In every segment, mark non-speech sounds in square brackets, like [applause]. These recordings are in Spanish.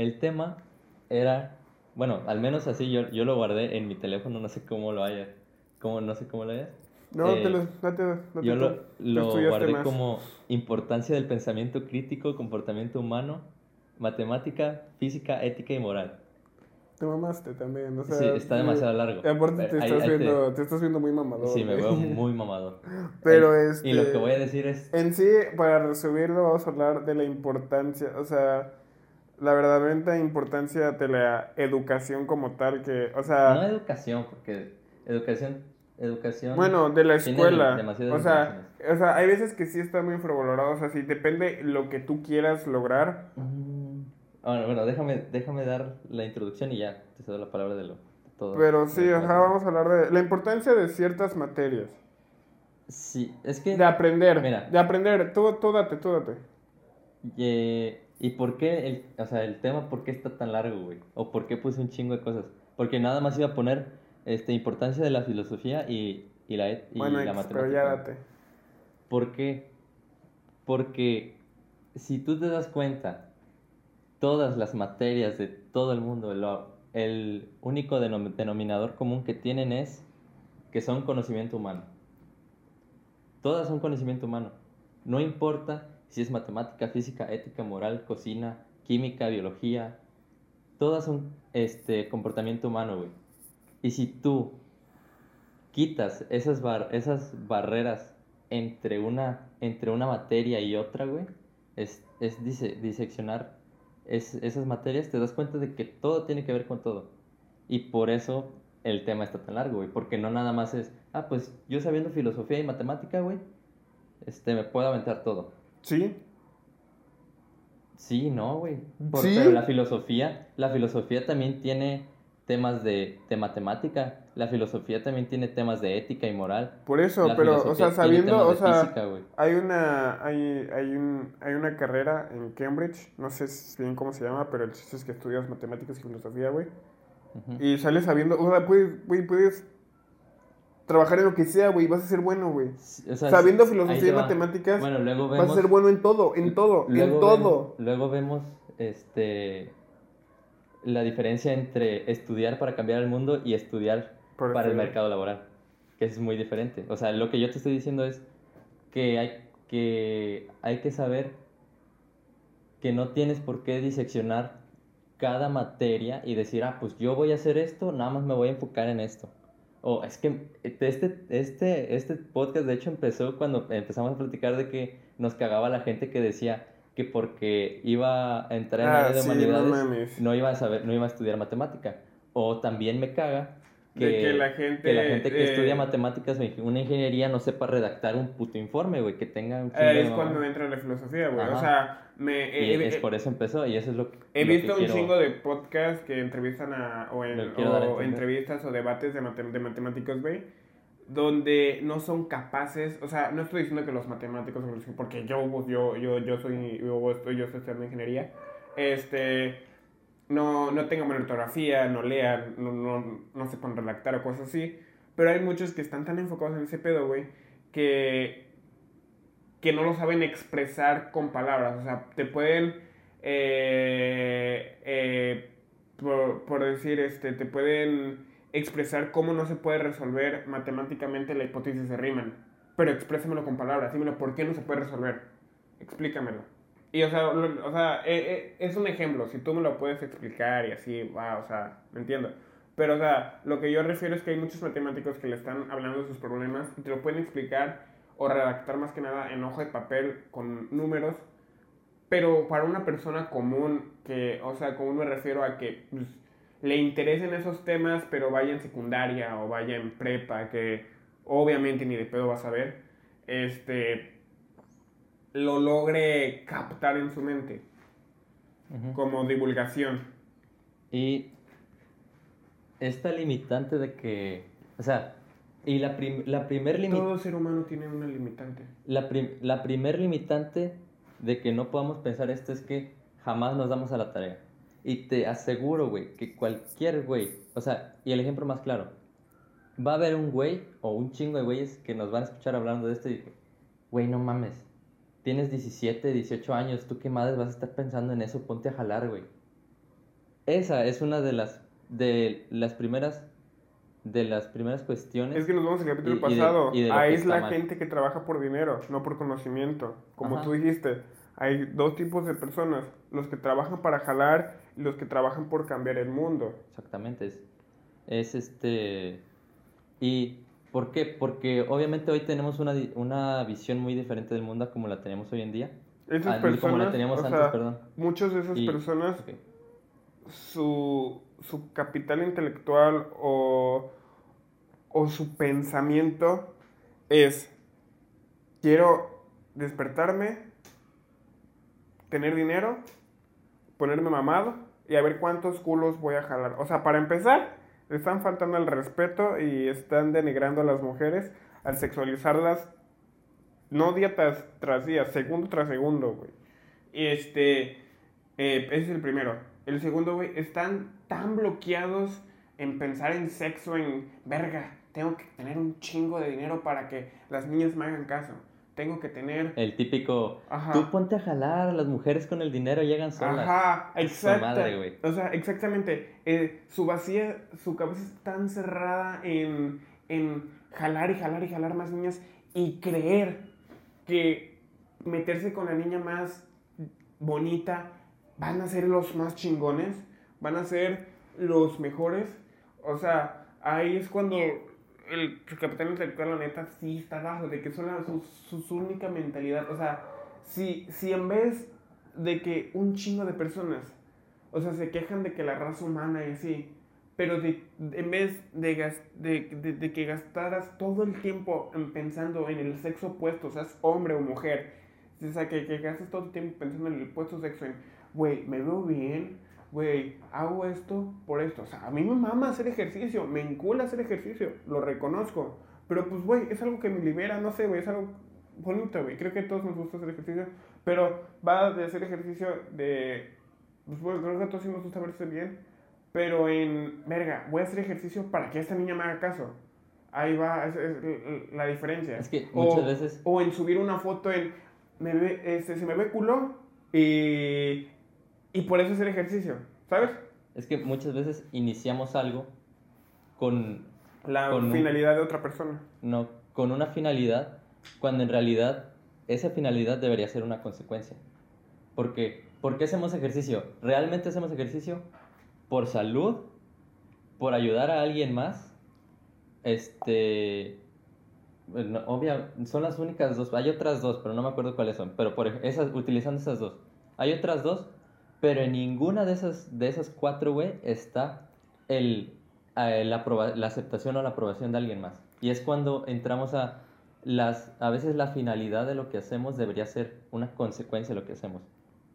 el tema era, bueno, al menos así yo, yo lo guardé en mi teléfono, no sé cómo lo haya, cómo, no sé cómo lo haya. No, Eh, te lo, date, date Yo tú. lo, lo guardé más. como importancia del pensamiento crítico, comportamiento humano, matemática, física, ética y moral. Te mamaste también, o sea... sí, está demasiado largo. Aparte te ahí- estás, ahí te- viendo, te estás viendo muy mamador. Sí, me veo [laughs] muy mamador. Pero este... Y lo que voy a decir es... En sí, para resumirlo, vamos a hablar de la importancia, o sea, la verdadera importancia de la educación como tal, que, o sea, No educación, porque educación... Educación... bueno, de la escuela, o sea, o sea, hay veces que sí está muy infravalorado, o sea, sí depende lo que tú quieras lograr. Mm, Bueno, bueno, déjame, déjame dar la introducción y ya te cedo la palabra de lo de todo. Pero sí, ajá, vamos a hablar de la importancia de ciertas materias, Sí, es que... de aprender, Mira. de aprender, tú, tú date, tú date. Y, ¿y por qué el, o sea, el tema, por qué está tan largo, güey? O por qué puse un chingo de cosas. Porque nada más iba a poner este, importancia de la filosofía y, y la, et- y bueno, la X, matemática. pero ya date. ¿Por qué? Porque si tú te das cuenta, todas las materias de todo el mundo, lo- el único denom- denominador común que tienen es que son conocimiento humano. Todas son conocimiento humano. No importa si es matemática, física, ética, moral, cocina, química, biología. Todas son este, comportamiento humano, güey. Y si tú quitas esas, bar- esas barreras entre una, entre una materia y otra, güey, es, es dise- diseccionar es- esas materias, te das cuenta de que todo tiene que ver con todo. Y por eso el tema está tan largo, güey, porque no nada más es, ah, pues yo sabiendo filosofía y matemática, güey, este, me puedo aventar todo. ¿Sí? Sí, no, güey. ¿Sí? Pero la filosofía, la filosofía también tiene temas de, de matemática, la filosofía también tiene temas de ética y moral. Por eso, La pero, o sea, sabiendo, o sea, física, hay una, hay, hay, un, hay una carrera en Cambridge, no sé bien cómo se llama, pero el chiste es que estudias matemáticas y filosofía, güey. Y sales sabiendo, o sea, puedes, güey, puedes trabajar en lo que sea, güey, vas a ser bueno, güey. O sea, Sabiendo sí, filosofía y matemáticas, Bueno, luego vas a ser bueno en todo, en todo, en todo. Vemos, luego vemos este la diferencia entre estudiar para cambiar el mundo y estudiar para el mercado laboral, que es muy diferente. O sea, lo que yo te estoy diciendo es que hay que, hay que saber que no tienes por qué diseccionar cada materia y decir, ah, pues yo voy a hacer esto, nada más me voy a enfocar en esto. O es que este, este, este podcast de hecho empezó cuando empezamos a platicar de que nos cagaba la gente que decía que porque iba a entrar en Ah, área de sí, no humanidades mames. no iba a saber, no iba a estudiar matemática. O también me caga que, De que la gente, que la gente que eh, estudia matemáticas una ingeniería no sepa redactar un puto informe, güey, que tenga un Eh, es cuando entra la filosofía, güey. O sea, me, Y eh, es eh, por eso empezó y eso es lo que He lo visto un quiero- chingo de podcasts que entrevistan a, o, en- o entrevistas o debates de, mate- de matemáticos, güey, donde no son capaces, o sea, no estoy diciendo que los matemáticos, porque yo, yo, yo, yo soy, yo estoy, yo estoy estudiando ingeniería, este, no, no tengan buena ortografía, no lean, no, no, no sepan redactar o cosas así, pero hay muchos que están tan enfocados en ese pedo, güey, que que no lo saben expresar con palabras. O sea, te pueden, eh, eh, por, por decir, este, te pueden expresar cómo no se puede resolver matemáticamente la hipótesis de Riemann. Pero exprésamelo con palabras. Dímelo, ¿por qué no se puede resolver? Explícamelo. Y, o sea, o sea eh, eh, es un ejemplo. Si tú me lo puedes explicar y así, va, o sea, me entiendo. Pero, o sea, lo que yo refiero es que hay muchos matemáticos que le están hablando de sus problemas y te lo pueden explicar o redactar más que nada en hoja de papel con números. Pero para una persona común, que, o sea, común me refiero a que pues, le interesen esos temas, pero vaya en secundaria o vaya en prepa, que obviamente ni de pedo vas a ver, este, lo logre captar en su mente como divulgación. Y esta limitante de que, o sea, y la, prim- la primer limitante... Todo ser humano tiene una limitante. La, prim- la primer limitante de que no podamos pensar esto es que jamás nos damos a la tarea. Y te aseguro, güey, que cualquier güey, o sea, y el ejemplo más claro, va a haber un güey o un chingo de güeyes que nos van a escuchar hablando de esto y güey, no mames, tienes 17, 18 años, ¿tú qué madres vas a estar pensando en eso? Ponte a jalar, güey. esa es una de las, de las primeras, de las primeras cuestiones. Es que nos vamos al capítulo Y- y de- pasado. y de lo que Ahí es la mal. gente que trabaja por dinero, no por conocimiento. Como Ajá. tú dijiste, hay dos tipos de personas. Los que trabajan para jalar y los que trabajan por cambiar el mundo. Exactamente, es, es este... ¿Y por qué? Porque obviamente hoy tenemos una, una visión muy diferente del mundo a como la tenemos hoy en día. Esas Ah, personas, como la teníamos antes, sea, perdón. muchas de esas Y- personas, su, su capital intelectual o, o su pensamiento es, quiero despertarme, tener dinero, ponerme mamado y a ver cuántos culos voy a jalar. O sea, para empezar, están faltando el respeto y están denigrando a las mujeres al sexualizarlas no día tras, tras día, segundo tras segundo, güey. Este, eh, ese es el primero. El segundo, güey, están tan bloqueados en pensar en sexo, en verga. Tengo que tener un chingo de dinero para que las niñas me hagan caso. Tengo que tener. El típico, Ajá. tú ponte a jalar, las mujeres con el dinero llegan solas. Ajá, exacto. madre. O sea, exactamente. Eh, su vacía, su cabeza es tan cerrada en, en jalar y jalar y jalar más niñas y creer que meterse con la niña más bonita van a ser los más chingones, van a ser los mejores. O sea, ahí es cuando el capitán intelectual, la neta, sí está bajo, de que son su, su, su única mentalidad. O sea, si, si en vez de que un chingo de personas, o sea, se quejan de que la raza humana y así, pero de, en vez de, gas- de, de- de que gastaras todo el tiempo en pensando en el sexo opuesto, seas hombre o mujer, o sea, que, que gastes todo el tiempo pensando en el opuesto sexo, en, güey, me veo bien, güey, hago esto por esto. O sea, a mí me mama hacer ejercicio, me encula hacer ejercicio, lo reconozco. Pero pues, güey, es algo que me libera, no sé, güey, es algo bonito, güey. Creo que a todos nos gusta hacer ejercicio, pero va de hacer ejercicio de... Pues, güey, creo que a todos sí nos gusta verse bien, pero en, verga, voy a hacer ejercicio para que esta niña me haga caso. Ahí va, es, es la diferencia. Es que O- muchas veces- O en subir una foto en, me ve, este, se me ve culo y, y por eso hacer ejercicio, ¿sabes? Es que muchas veces iniciamos algo con, La Con un- finalidad de otra persona. no, con una finalidad, cuando en realidad esa finalidad debería ser una consecuencia. Porque, ¿por qué hacemos ejercicio? ¿Realmente hacemos ejercicio? ¿Por salud? ¿Por ayudar a alguien más? Este... bueno, obvia, son las únicas dos. Hay otras dos, pero no me acuerdo cuáles son. Pero por esas, utilizando esas dos. Hay otras dos, pero en ninguna de esas, de esas cuatro, güey, está el, eh, la, aproba- la aceptación o la aprobación de alguien más. Y es cuando entramos a las, a veces la finalidad de lo que hacemos debería ser una consecuencia de lo que hacemos.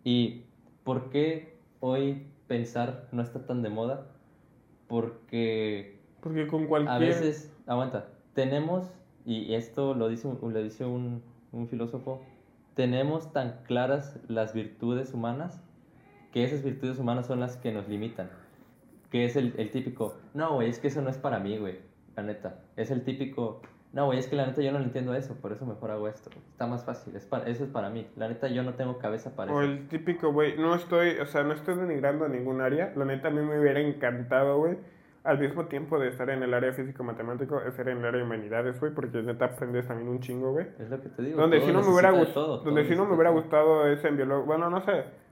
¿Y por qué hoy pensar no está tan de moda? Porque Porque con cualquier... a veces, aguanta, tenemos, y esto lo dice, lo dice un, un filósofo, tenemos tan claras las virtudes humanas que esas virtudes humanas son las que nos limitan. Que es el, el típico, no, güey, es que eso no es para mí, güey, la neta. Es el típico, no, güey, es que la neta yo no lo entiendo eso, por eso mejor hago esto. Está más fácil, es para, eso es para mí. La neta yo no tengo cabeza para O eso. el típico, güey, no estoy, o sea, no estoy denigrando a ningún área. La neta, a mí me hubiera encantado, güey, al mismo tiempo de estar en el área físico-matemático, estar en el área de humanidades, güey, porque neta aprendes también un chingo, güey. Es lo que te digo. Donde sí no me hubiera gustado, donde sí no me hubiera gustado es en biología, bueno, no sé.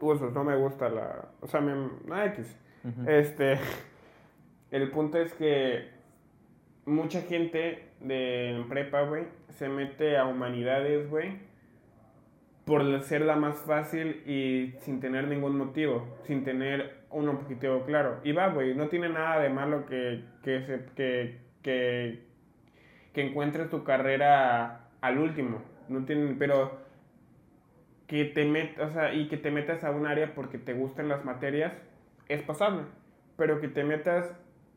No me gusta la, o sea, me, no, X. Este, [laughs] el punto es que mucha gente de en prepa, güey, se mete a humanidades, güey, por ser la más fácil y sin tener ningún motivo, sin tener un objetivo claro. Y va, güey, no tiene nada de malo que, que, se, que, que, que encuentres tu carrera al último, no tiene, pero que te metas, o sea, y que te metas a un área porque te gustan las materias, es pasable. Pero que te metas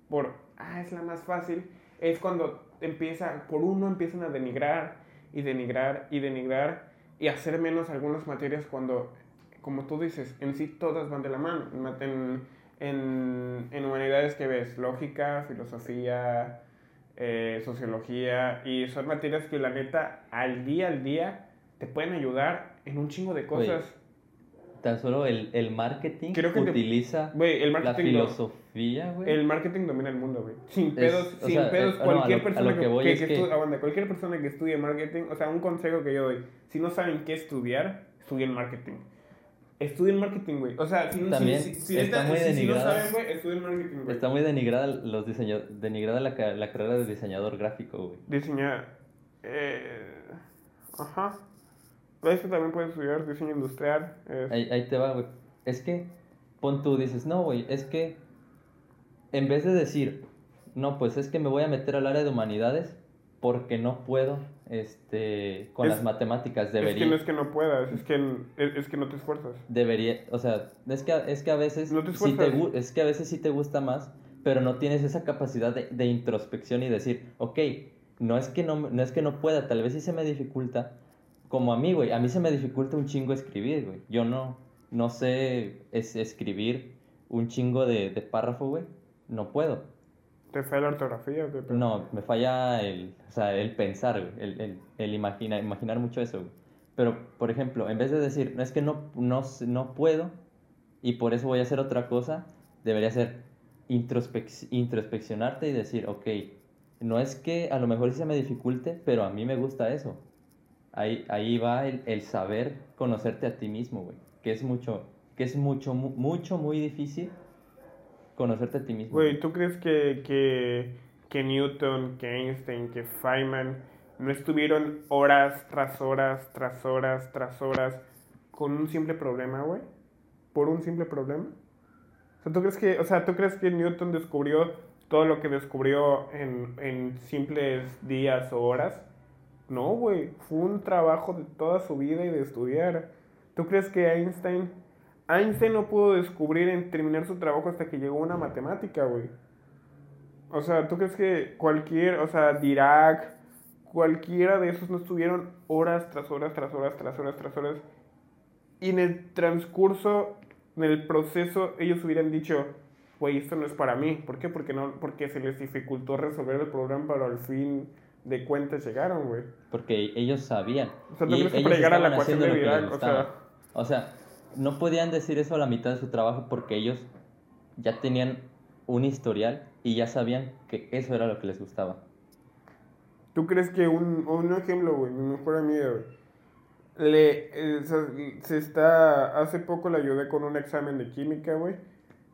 por, ah, es la más fácil, es cuando empieza, por uno empiezan a denigrar y denigrar y denigrar y hacer menos algunas materias cuando, como tú dices, en sí todas van de la mano. En, en, en humanidades que ves, lógica, filosofía, eh, sociología, y son materias que la neta al día al día te pueden ayudar en un chingo de cosas. tan solo el, el marketing Creo que te- utiliza Güey, el la marketing. no. filosofía, güey. El marketing domina el mundo, güey. Sin Es- pedos, o sin sea, pedos, eh, no, a cualquier lo- a persona lo que, que que- es que aguanta, cualquier persona que estudie marketing, o sea, un consejo que yo doy, si no saben qué estudiar, estudien marketing. Estudien marketing, güey. O sea, si, si- También si, si, está neta- muy si- si no denigrada. saben, güey, estudien marketing, güey. Está muy denigrada los diseño- denigrada la, la carrera de diseñador gráfico, güey. Diseñar. Eh, ajá. ¿Ves que también puedes estudiar diseño industrial? Es- Ahí, ahí te va, güey. Es que, pon tú, dices, no, güey, es que en vez de decir, no, pues es que me voy a meter al área de humanidades porque no puedo, este, con Es- las matemáticas, es debería, que no es que no puedas, es que, es, es que no te esfuerzas. debería, o sea, es que, es que a veces No te sí te, es que a veces sí te gusta más, pero no tienes esa capacidad de, de introspección y decir, ok, no es que no, no es que no pueda, tal vez sí se me dificulta, como a mí, güey, a mí se me dificulta un chingo escribir, güey, yo no, no sé es, escribir un chingo de, de párrafo, güey, no puedo. ¿Te falla la ortografía o? No, me falla el, o sea, el pensar, güey, el, el, el imagina- imaginar mucho eso, güey. Pero, por ejemplo, en vez de decir, no es que no, no, no puedo y por eso voy a hacer otra cosa, debería ser introspec- introspeccionarte y decir, ok, no es que a lo mejor sí se me dificulte, pero a mí me gusta eso. Ahí, ahí va el, el saber conocerte a ti mismo, güey. Que es mucho, que es mucho, mu- mucho, muy difícil conocerte a ti mismo. Güey, ¿tú crees que, que, que Newton, que Einstein, que Feynman no estuvieron horas tras horas, tras horas, tras horas con un simple problema, güey? ¿Por un simple problema? O sea, ¿tú crees que, o sea, ¿tú crees que Newton descubrió todo lo que descubrió en, en simples días o horas? No, güey, fue un trabajo de toda su vida y de estudiar. ¿Tú crees que Einstein Einstein no pudo descubrir en terminar su trabajo hasta que llegó una matemática, güey. O sea, ¿tú crees que cualquier, o sea, Dirac, cualquiera de esos no estuvieron horas tras horas, tras horas, tras horas, tras horas? Y en el transcurso, en el proceso, ellos hubieran dicho, güey, esto no es para mí. ¿Por qué? Porque, no, porque se les dificultó resolver el problema, pero al fin de cuentas llegaron, güey. Porque ellos sabían. O sea, ¿tú Y crees que para llegar a la ecuación de o sea... O sea, no podían decir eso a la mitad de su trabajo porque ellos ya tenían un historial y ya sabían que eso era lo que les gustaba. ¿Tú crees que un, un ejemplo, güey, mi mejor amiga, güey, le, eh, se, se está, hace poco le ayudé con un examen de química, güey,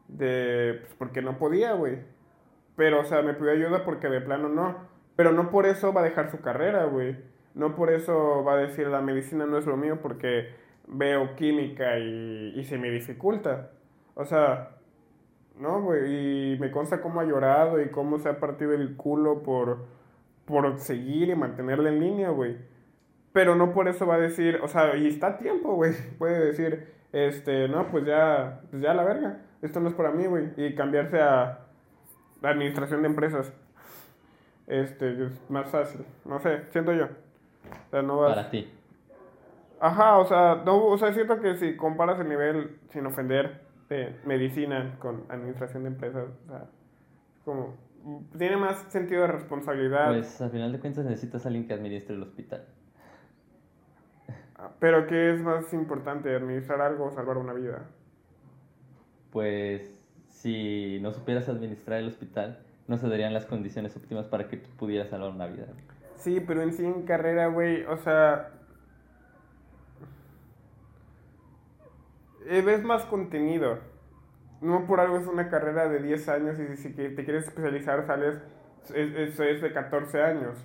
de, pues porque no podía, güey, pero, o sea, me pidió ayuda porque de plano no, pero no por eso va a dejar su carrera, güey, no por eso va a decir la medicina no es lo mío porque veo química y, y se me dificulta, o sea, no, güey, y me consta cómo ha llorado y cómo se ha partido el culo por, por seguir y mantenerla en línea, güey. Pero no por eso va a decir, o sea, y está a tiempo, güey. [laughs] Puede decir, este, no, pues ya, pues ya la verga. Esto no es para mí, güey. Y cambiarse a la administración de empresas. Este, es más fácil. No sé, siento yo. O sea, no vas... Para ti. Ajá, o sea, no, o sea, siento que si comparas el nivel, sin ofender, de medicina con administración de empresas, o sea, como, tiene más sentido de responsabilidad, Pues al final de cuentas necesitas a alguien que administre el hospital. pero ¿qué es más importante, administrar algo o salvar una vida? Pues si no supieras administrar el hospital, no se darían las condiciones óptimas para que tú pudieras salvar una vida. Sí, pero en sí en carrera, güey, o sea, eh, ves más contenido. No por algo es una carrera de 10 años y si te quieres especializar sales, es, eso es de 14 años.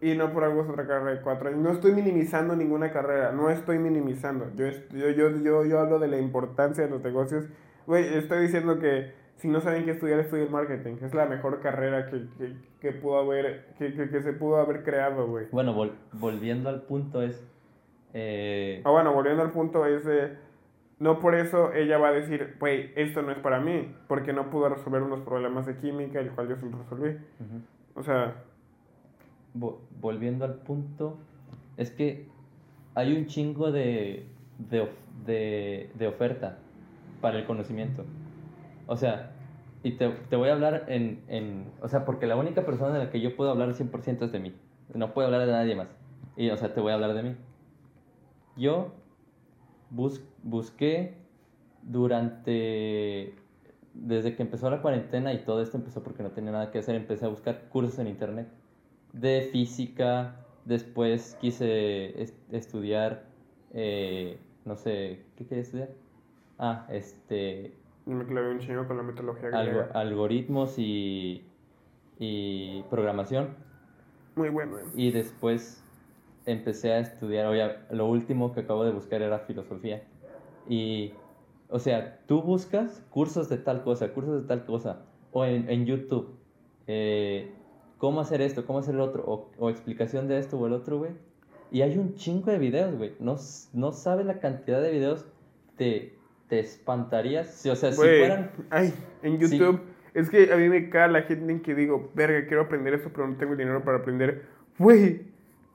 Y no por algo es otra carrera de 4 años. No estoy minimizando ninguna carrera, no estoy minimizando. Yo, yo, yo, yo, yo hablo de la importancia de los negocios. Güey, estoy diciendo que si no saben qué estudiar, estudien marketing. Es la mejor carrera que, que, que pudo haber, que, que, que se pudo haber creado, güey. Bueno, vol- volviendo al punto es... eh, Ah, bueno, volviendo al punto es de... No por eso ella va a decir, güey, esto no es para mí, porque no pudo resolver unos problemas de química, el cual yo los resolví. ujú. O sea, Vo- volviendo al punto, es que hay un chingo de, de, of- de, de oferta para el conocimiento. O sea, y te, te voy a hablar en, en... O sea, porque la única persona de la que yo puedo hablar al 100% es de mí. No puedo hablar de nadie más. Y, o sea, te voy a hablar de mí. Yo bus- busqué durante, desde que empezó la cuarentena y todo esto empezó porque no tenía nada que hacer, empecé a buscar cursos en internet de física, después quise es- estudiar, eh, no sé, ¿qué quería estudiar? Ah, este, me clavé un chingo con la mitología algo- griega. algoritmos y, y programación. Muy bueno. Y después empecé a estudiar, oye, lo último que acabo de buscar era filosofía. Y, o sea, tú buscas cursos de tal cosa, cursos de tal cosa, o en, en YouTube, eh, cómo hacer esto, cómo hacer el otro, o, o explicación de esto o el otro, güey. Y hay un chingo de videos, güey. No, no sabes la cantidad de videos, te, te espantarías. Si- o sea, si fueran... Ay, en Sí. YouTube. Es que a mí me cae la gente en que digo, verga, quiero aprender esto, pero no tengo dinero para aprender. Güey,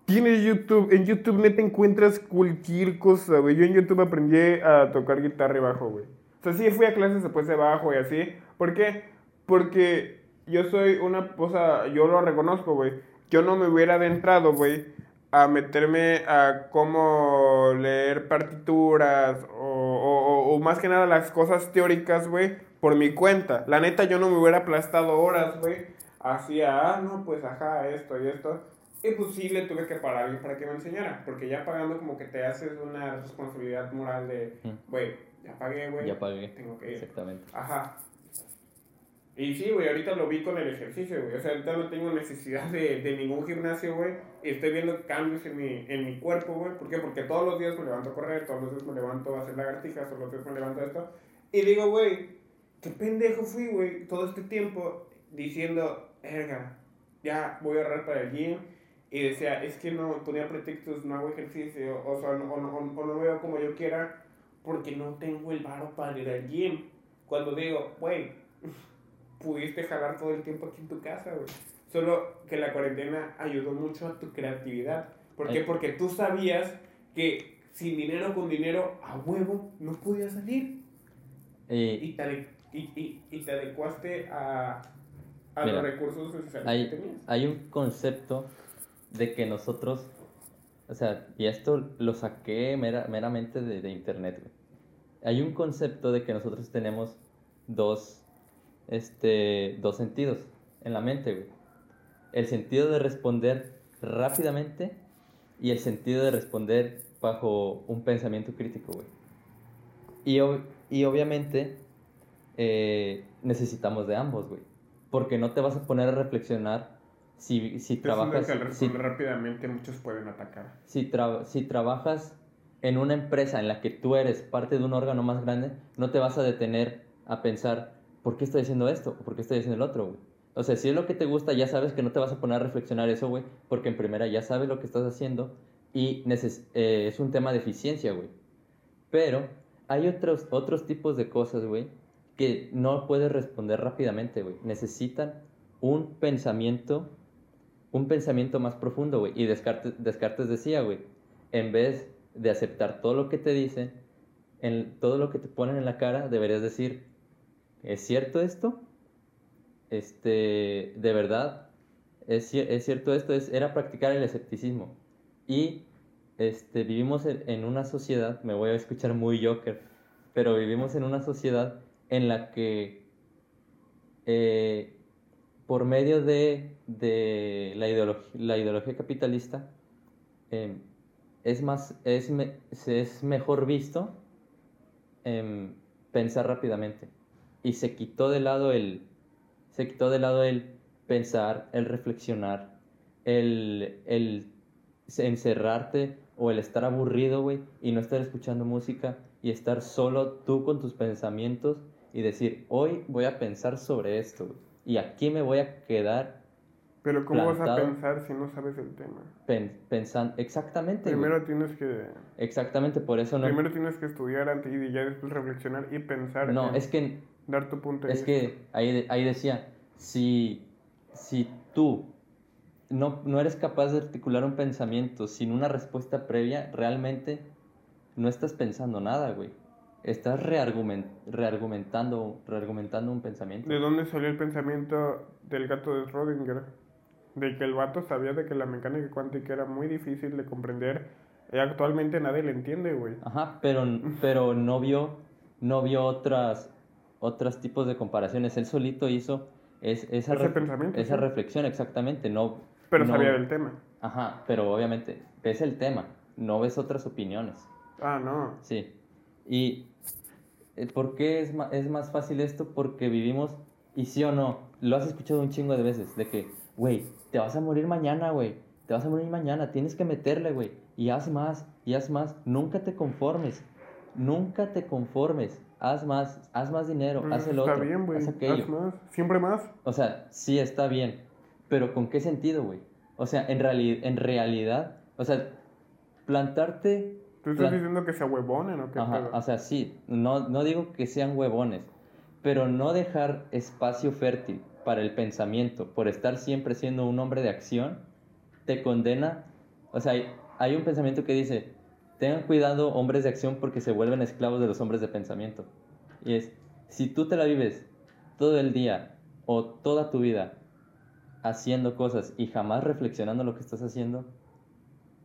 tienes YouTube. En YouTube neta encuentras cualquier cosa, güey. Yo en YouTube aprendí a tocar guitarra y bajo, güey. O sea, sí fui a clases después de bajo y así. ¿Por qué? Porque yo soy una, o sea, yo lo reconozco, güey. Yo no me hubiera adentrado, güey, a meterme a cómo leer partituras o, o- o- o más que nada las cosas teóricas, güey, por mi cuenta. La neta, yo no me hubiera aplastado horas, güey, hacia, ah, no, pues ajá, esto y esto. Y pues sí le tuve que pagar alguien para que me enseñara, porque ya pagando como que te haces una responsabilidad moral de, güey, ya pagué, güey. Ya pagué. Tengo que ir. Exactamente. Ajá. Y sí, güey, ahorita lo vi con el ejercicio, güey. O sea, ahorita no tengo necesidad de, de ningún gimnasio, güey. Y estoy viendo cambios en mi, en mi cuerpo, güey. ¿Por qué? Porque todos los días me levanto a correr, todos los días me levanto a hacer lagartijas, todos los días me levanto a esto. Y digo, güey, qué pendejo fui, güey, todo este tiempo diciendo, erga, ya voy a ahorrar para el gym. Y decía, es que no, ponía pretextos, no hago ejercicio, o sea, no, o no, o no veo como yo quiera, porque no tengo el varo para ir al gym. Cuando digo, güey, pudiste jalar todo el tiempo aquí en tu casa, güey. Solo que la cuarentena ayudó mucho a tu creatividad. ¿Por qué? Porque tú sabías que sin dinero con dinero, a huevo, no podías salir. Eh, Y te, y, y, y te adecuaste a, a Mira, los recursos que hay, tenías. hay un concepto de que nosotros, o sea, y esto lo saqué mera- meramente de, de internet, güey. Hay un concepto de que nosotros tenemos dos, este, dos sentidos en la mente, güey. El sentido de responder rápidamente y el sentido de responder bajo un pensamiento crítico, güey. Y, ob- y obviamente eh, necesitamos de ambos, güey. Porque no te vas a poner a reflexionar si, si trabajas... que si- rápidamente muchos pueden atacar. si, tra- si trabajas en una empresa en la que tú eres parte de un órgano más grande, no te vas a detener a pensar, ¿por qué estoy haciendo esto? ¿O por qué estoy haciendo el otro, güey? O sea, si es lo que te gusta, ya sabes que no te vas a poner a reflexionar eso, güey, porque en primera ya sabes lo que estás haciendo y eh, es un tema de eficiencia, güey. Pero hay otros, otros tipos de cosas, güey, que no puedes responder rápidamente, güey. Necesitan un pensamiento, un pensamiento más profundo, güey. Y Descartes, Descartes decía, güey, en vez de aceptar todo lo que te dicen, en todo lo que te ponen en la cara, deberías decir, ¿es cierto esto? Este, de verdad, es, es cierto esto, es, era practicar el escepticismo. Y este, vivimos en, en una sociedad, me voy a escuchar muy Joker, pero vivimos en una sociedad en la que eh, por medio de, de la, la ideología capitalista em, es, más, es, me- es mejor visto em, pensar rápidamente. Y se quitó de lado el, se quitó de lado el pensar, el reflexionar, el, el encerrarte o el estar aburrido, güey, y no estar escuchando música y estar solo tú con tus pensamientos y decir, hoy voy a pensar sobre esto, güey, y aquí me voy a quedar Pero ¿cómo vas a Plantado. pensar si no sabes el tema? pensando, exactamente. Primero tienes que... exactamente, por eso no, Primero tienes que estudiar antes y ya después reflexionar y pensar. no, en es que Dar tu punto de Es vista. que ahí, ahí decía, si, si tú no, no eres capaz de articular un pensamiento sin una respuesta previa, realmente no estás pensando nada, güey. Estás reargumen- reargumentando, reargumentando un pensamiento. ¿De dónde salió el pensamiento del gato de Schrödinger? De que el vato sabía de que la mecánica cuántica era muy difícil de comprender Y actualmente nadie le entiende, güey. Ajá, pero, pero no vio, no vio otras, otros tipos de comparaciones. Él solito hizo es, esa, Ese esa sí. reflexión, exactamente. No, Pero no- sabía del tema. Ajá, pero obviamente ves el tema, no ves otras opiniones. Ah, no. Sí. ¿Y eh, por qué es, es más fácil esto? Porque vivimos, y sí o no, lo has escuchado un chingo de veces, de que, güey, te vas a morir mañana, güey, te vas a morir mañana, tienes que meterle, güey, y haz más, y haz más, nunca te conformes, nunca te conformes, haz más, haz más dinero, haz el Está otro, bien, güey. haz aquello. Haz más. Siempre más. O sea, sí está bien, pero ¿con qué sentido, güey? O sea, en, reali- en realidad, o sea, plantarte... ¿Tú estás diciendo que se huevonen o qué Ajá, pedo? o sea, sí, no, no digo que sean huevones, pero no dejar espacio fértil para el pensamiento por estar siempre siendo un hombre de acción, te condena. O sea, hay, hay un pensamiento que dice, tengan cuidado hombres de acción porque se vuelven esclavos de los hombres de pensamiento. Y es, si tú te la vives todo el día o toda tu vida haciendo cosas y jamás reflexionando lo que estás haciendo,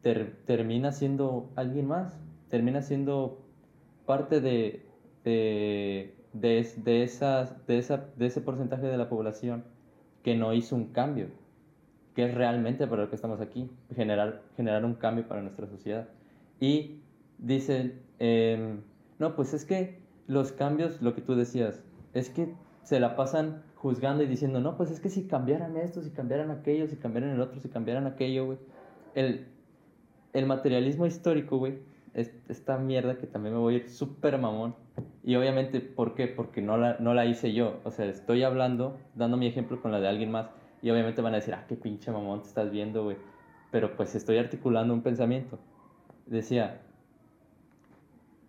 ter- termina siendo alguien más, termina siendo parte de, de, de, de esas, de, esa, de ese porcentaje de la población que no hizo un cambio, que es realmente para lo que estamos aquí, generar, generar un cambio para nuestra sociedad. Y dicen, em, no, pues es que los cambios, lo que tú decías, es que se la pasan juzgando y diciendo, no, pues es que si cambiaran esto, si cambiaran aquello, si cambiaran el otro, si cambiaran aquello, güey. El, el materialismo histórico, güey, es esta mierda que también me voy a ir súper mamón. Y obviamente, ¿por qué? Porque no la, no la hice yo. O sea, estoy hablando, dando mi ejemplo con la de alguien más. Y obviamente van a decir, ah, qué pinche mamón te estás viendo, güey. Pero pues estoy articulando un pensamiento. Decía,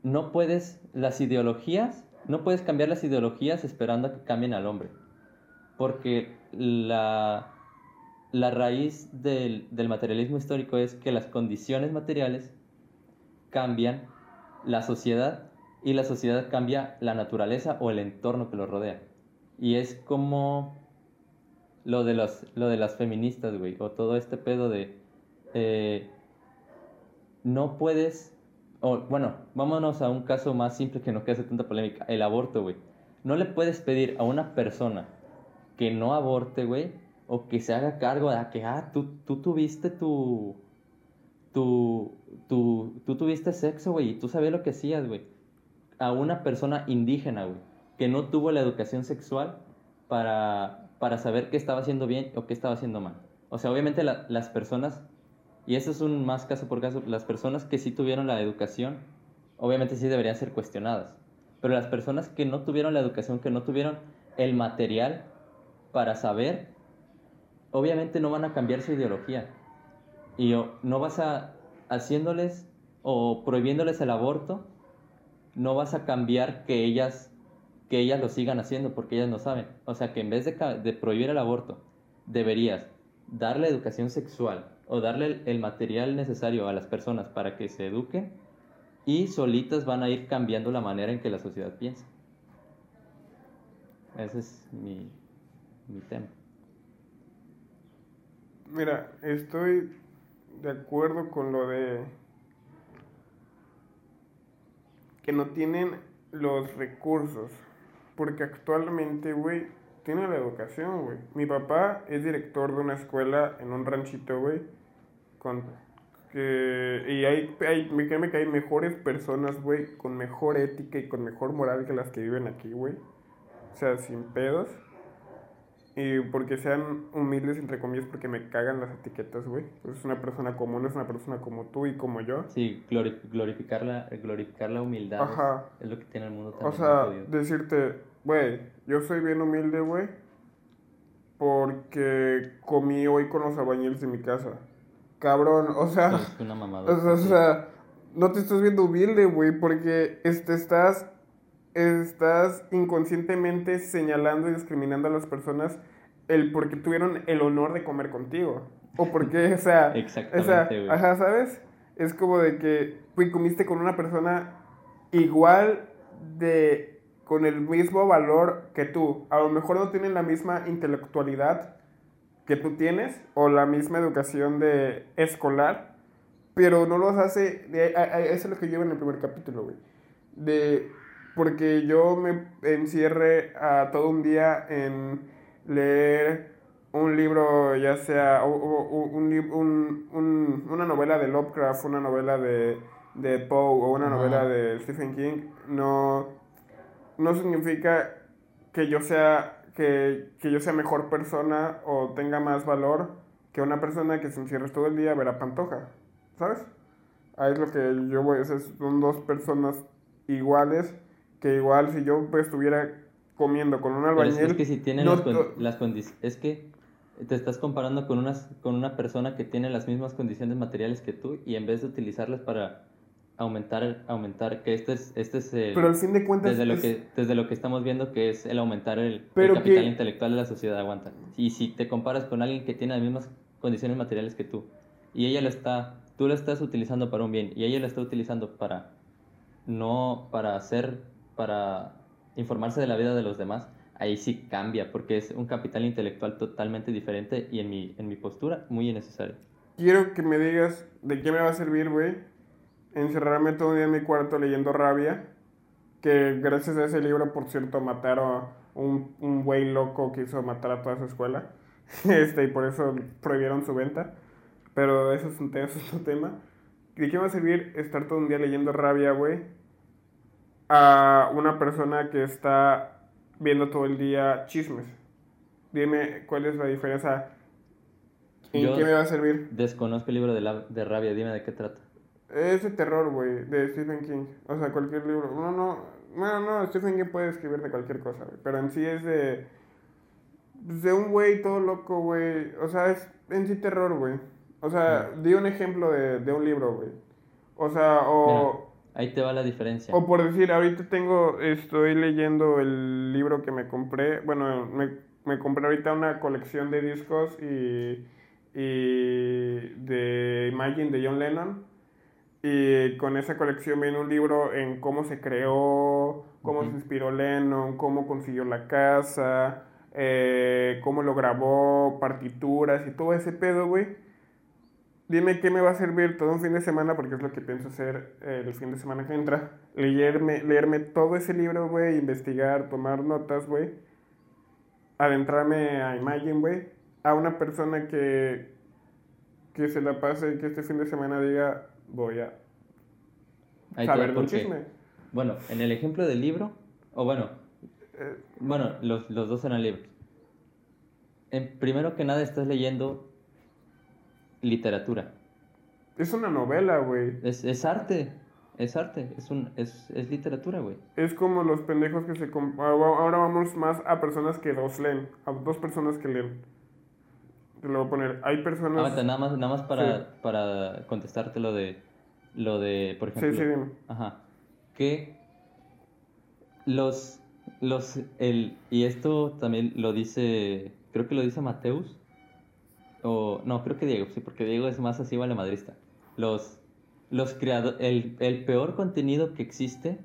no puedes, las ideologías, no puedes cambiar las ideologías esperando a que cambien al hombre. Porque la, la raíz del, del materialismo histórico es que las condiciones materiales cambian la sociedad y la sociedad cambia la naturaleza o el entorno que lo rodea. Y es como lo de, los, lo de las feministas, güey, o todo este pedo de... eh, no puedes... O, bueno, vámonos a un caso más simple que no que hace tanta polémica, el aborto, güey. No le puedes pedir a una persona que no aborte, güey, o que se haga cargo de ah, que, ah, tú, tú tuviste tu, tu, tu, tú tuviste sexo, güey, y tú sabías lo que hacías, güey. A una persona indígena, güey, que no tuvo la educación sexual para, para saber qué estaba haciendo bien o qué estaba haciendo mal. O sea, obviamente la- las personas, y eso es un más caso por caso, las personas que sí tuvieron la educación, obviamente sí deberían ser cuestionadas. Pero las personas que no tuvieron la educación, que no tuvieron el material para saber, obviamente no van a cambiar su ideología. Y no vas a, haciéndoles o prohibiéndoles el aborto, no vas a cambiar que ellas, que ellas lo sigan haciendo porque ellas no saben. O sea que en vez de, de prohibir el aborto, deberías darle educación sexual o darle el, material necesario a las personas para que se eduquen y solitas van a ir cambiando la manera en que la sociedad piensa. Ese es mi, mi tema. Mira, estoy de acuerdo con lo de que no tienen los recursos. Porque actualmente, güey, tiene la educación, güey. Mi papá es director de una escuela en un ranchito, güey. Con que, y hay, hay, me créeme que hay mejores personas, güey, con mejor ética y con mejor moral que las que viven aquí, güey. O sea, sin pedos. Y porque sean humildes, entre comillas, porque me cagan las etiquetas, güey. Es una persona común, es una persona como tú y como yo. Sí, glori- glorificar la, glorificar la humildad es- Ajá. Es, lo que tiene el mundo O también. sea, muy jodido. decirte, güey, yo soy bien humilde, güey, porque comí hoy con los albañiles de mi casa. Cabrón, o sea, Es una mamada. [laughs] o sea, o sea, no te estás viendo humilde, güey, porque este, estás, estás inconscientemente señalando y discriminando a las personas el porque tuvieron el honor de comer contigo. O porque, o sea, [laughs] o sea, Exactamente, ajá, ¿sabes? Es como de que, güey, comiste con una persona igual de, con el mismo valor que tú. A lo mejor no tienen la misma intelectualidad que tú tienes o la misma educación de escolar, pero no los hace, de, a- a- eso es lo que lleva en el primer capítulo, güey. De, porque yo me encierre a todo un día en leer un libro, ya sea o- o- un, un- un- una novela de Lovecraft, una novela de, de Poe o una Ajá. novela de Stephen King, no, no significa que yo sea que, que yo sea mejor persona o tenga más valor que una persona que se encierre todo el día a ver a Pantoja, ¿sabes? Ahí es lo que yo voy a decir, son dos personas iguales, que igual si yo pues, estuviera comiendo con un Pero es, albañil... que si tienen no las, con- to- las condiciones, es que te estás comparando con, unas, con una persona que tiene las mismas condiciones materiales que tú y en vez de utilizarlas para aumentar, aumentar que este es, este es el, Pero al fin de cuentas... desde, lo es- que, desde lo que estamos viendo que es el aumentar el, el Pero capital que- intelectual de la sociedad, aguanta. Y si te comparas con alguien que tiene las mismas condiciones materiales que tú y ella lo está, tú lo estás utilizando para un bien y ella lo está utilizando para no, para hacer, para informarse de la vida de los demás, ahí sí cambia porque es un capital intelectual totalmente diferente y en mi, en mi postura muy innecesario. Quiero que me digas de qué me va a servir, güey, encerrarme todo el día en mi cuarto leyendo Rabia, que gracias a ese libro, por cierto, mataron un, un güey loco que hizo matar a toda su escuela, [laughs] este, y por eso prohibieron su venta, pero eso es un, eso [laughs] es otro tema. ¿De qué va a servir estar todo un día leyendo Rabia, güey, a una persona que está viendo todo el día chismes? Dime cuál es la diferencia. ¿En Yo- qué me va a servir? Desconozco el libro de, la, de rabia, dime de qué trata. Es de terror, güey, de Stephen King. O sea, cualquier libro. No, no, bueno, no, Stephen King puede escribir de cualquier cosa, güey. Pero en sí es de. De un güey todo loco, güey. O sea, es en sí terror, güey. O sea, di un ejemplo de, de un libro, güey. O sea, o. Ahí te va la diferencia. O por decir, ahorita tengo, estoy leyendo el libro que me compré. Bueno, me, me compré ahorita una colección de discos y, y de Imagine de John Lennon. Y con esa colección viene un libro en cómo se creó, cómo Ujú. se inspiró Lennon, cómo consiguió la casa, eh, cómo lo grabó, partituras y todo ese pedo, güey. Dime qué me va a servir todo un fin de semana, porque es lo que pienso hacer eh, el fin de semana que entra. Leerme, leerme todo ese libro, güey, investigar, tomar notas, güey. Adentrarme a Imagine, güey. A una persona que, que se la pase, que este fin de semana diga, voy a Ahí saber de un chisme. Bueno, en el ejemplo del libro, o bueno, Eh, bueno, los, los dos eran libros. En, primero que nada estás leyendo literatura. es una novela, güey. Es, es arte, es arte, es, un, es, es literatura, güey. Es como los pendejos que se... ahora vamos más a personas que dos leen. A dos personas que leen. Te lo voy a poner. Hay personas... Aguanta, nada más, nada más para, Sí. para contestarte lo de, lo de, por Sí, ejemplo, sí, dime. Ajá. Que los, los, el, y esto también lo dice, creo que lo dice Mateus, o, no, creo que Diego, sí, porque Diego es más así vale madrista. Los, los creadores, el, el peor contenido que existe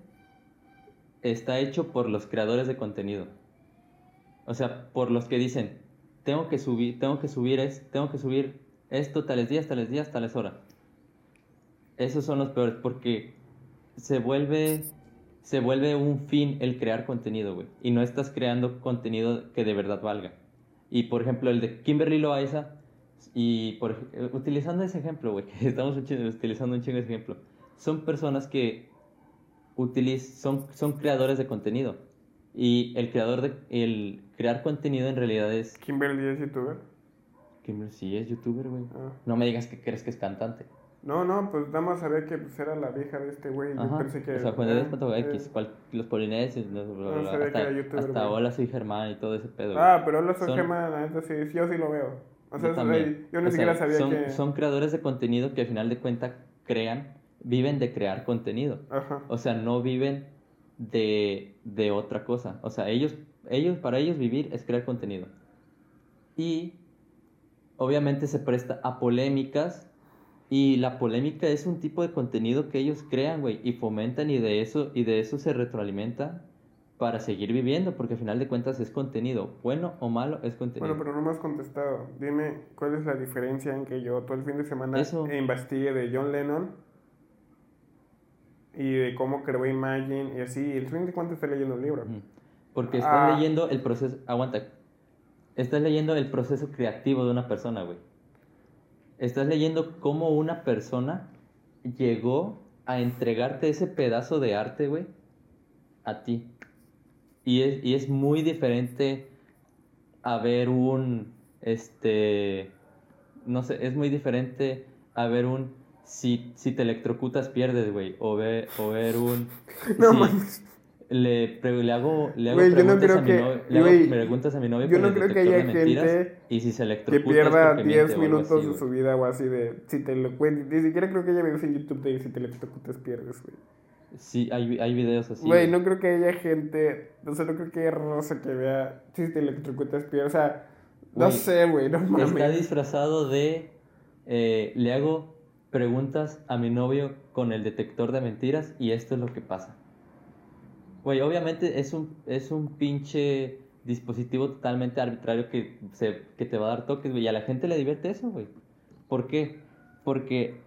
está hecho por los creadores de contenido. O sea, por los que dicen, tengo que subir, tengo que subir es, tengo que subir esto tales días, tales días, tales horas. Esos son los peores porque se vuelve se vuelve un fin el crear contenido, güey, y no estás creando contenido que de verdad valga. Y por ejemplo, el de Kimberly Loaiza y por eh, utilizando ese ejemplo, güey, [laughs] estamos utilizando un chingo ese ejemplo. Son personas que utiliz son son creadores de contenido. Y el creador de el crear contenido en realidad es Kimberly es youtuber. Kimberly sí es youtuber, güey. Ah. No me digas que crees que es cantante. No, no, pues nada más sabía que pues, era la vieja de este güey. Yo Ajá. pensé que. o sea, Pato eh, X, cual- los polinesios, no, bla, bla, No bla, sabía que hasta, era youtuber, hasta güey. Hola soy Germán y todo ese pedo. Ah, pero hola soy Son- Germán, neta sí, yo sí lo veo. O sea, yo eso, también. yo ni O sea, siquiera sabía son, que. son creadores de contenido que al final de cuentas crean, viven de crear contenido. Ajá. O sea, no viven de, de otra cosa. O sea, ellos, ellos, para ellos vivir es crear contenido. Y obviamente se presta a polémicas. Y la polémica es un tipo de contenido que ellos crean, güey, y fomentan y de eso, y de eso se retroalimenta para seguir viviendo, porque al final de cuentas es contenido, bueno o malo, es contenido. Bueno, pero no me has contestado. Dime cuál es la diferencia en que yo todo el fin de semana Eso. investigué de John Lennon y de cómo creó Imagine y así. Y el fin de cuánto estoy leyendo un libro. Porque estás Ah. leyendo el proceso, aguanta, estás leyendo el proceso creativo de una persona, güey. Estás leyendo cómo una persona llegó a entregarte ese pedazo de arte, güey, a ti. Y es, y es muy diferente a ver un, este, no sé, es muy diferente a ver un, si, si te electrocutas pierdes, güey, o ver, o ver un, [laughs] No si- mames. le, pre- le hago, le hago Güey, yo no preguntas, creo a mi que- novio, le hago güey, preguntas a mi novio yo no creo que haya gente y si se Que pierda porque 10 miente o algo minutos así, de su vida o así de. Si te lo güey, Ni siquiera creo que haya videos en YouTube de si te electrocutas pierdes, güey. Sí, hay, hay videos así. Güey, no creo que haya gente. O sea, no creo que haya raza que vea si te electrocutas pierdes. O sea, no Güey, sé, güey, no Está mames. disfrazado de... eh, le hago preguntas a mi novio con el detector de mentiras y esto es lo que pasa. Güey, obviamente es un, es un pinche dispositivo totalmente arbitrario que, se, que te va a dar toques, güey. Y a la gente le divierte eso, güey. ¿Por qué? Porque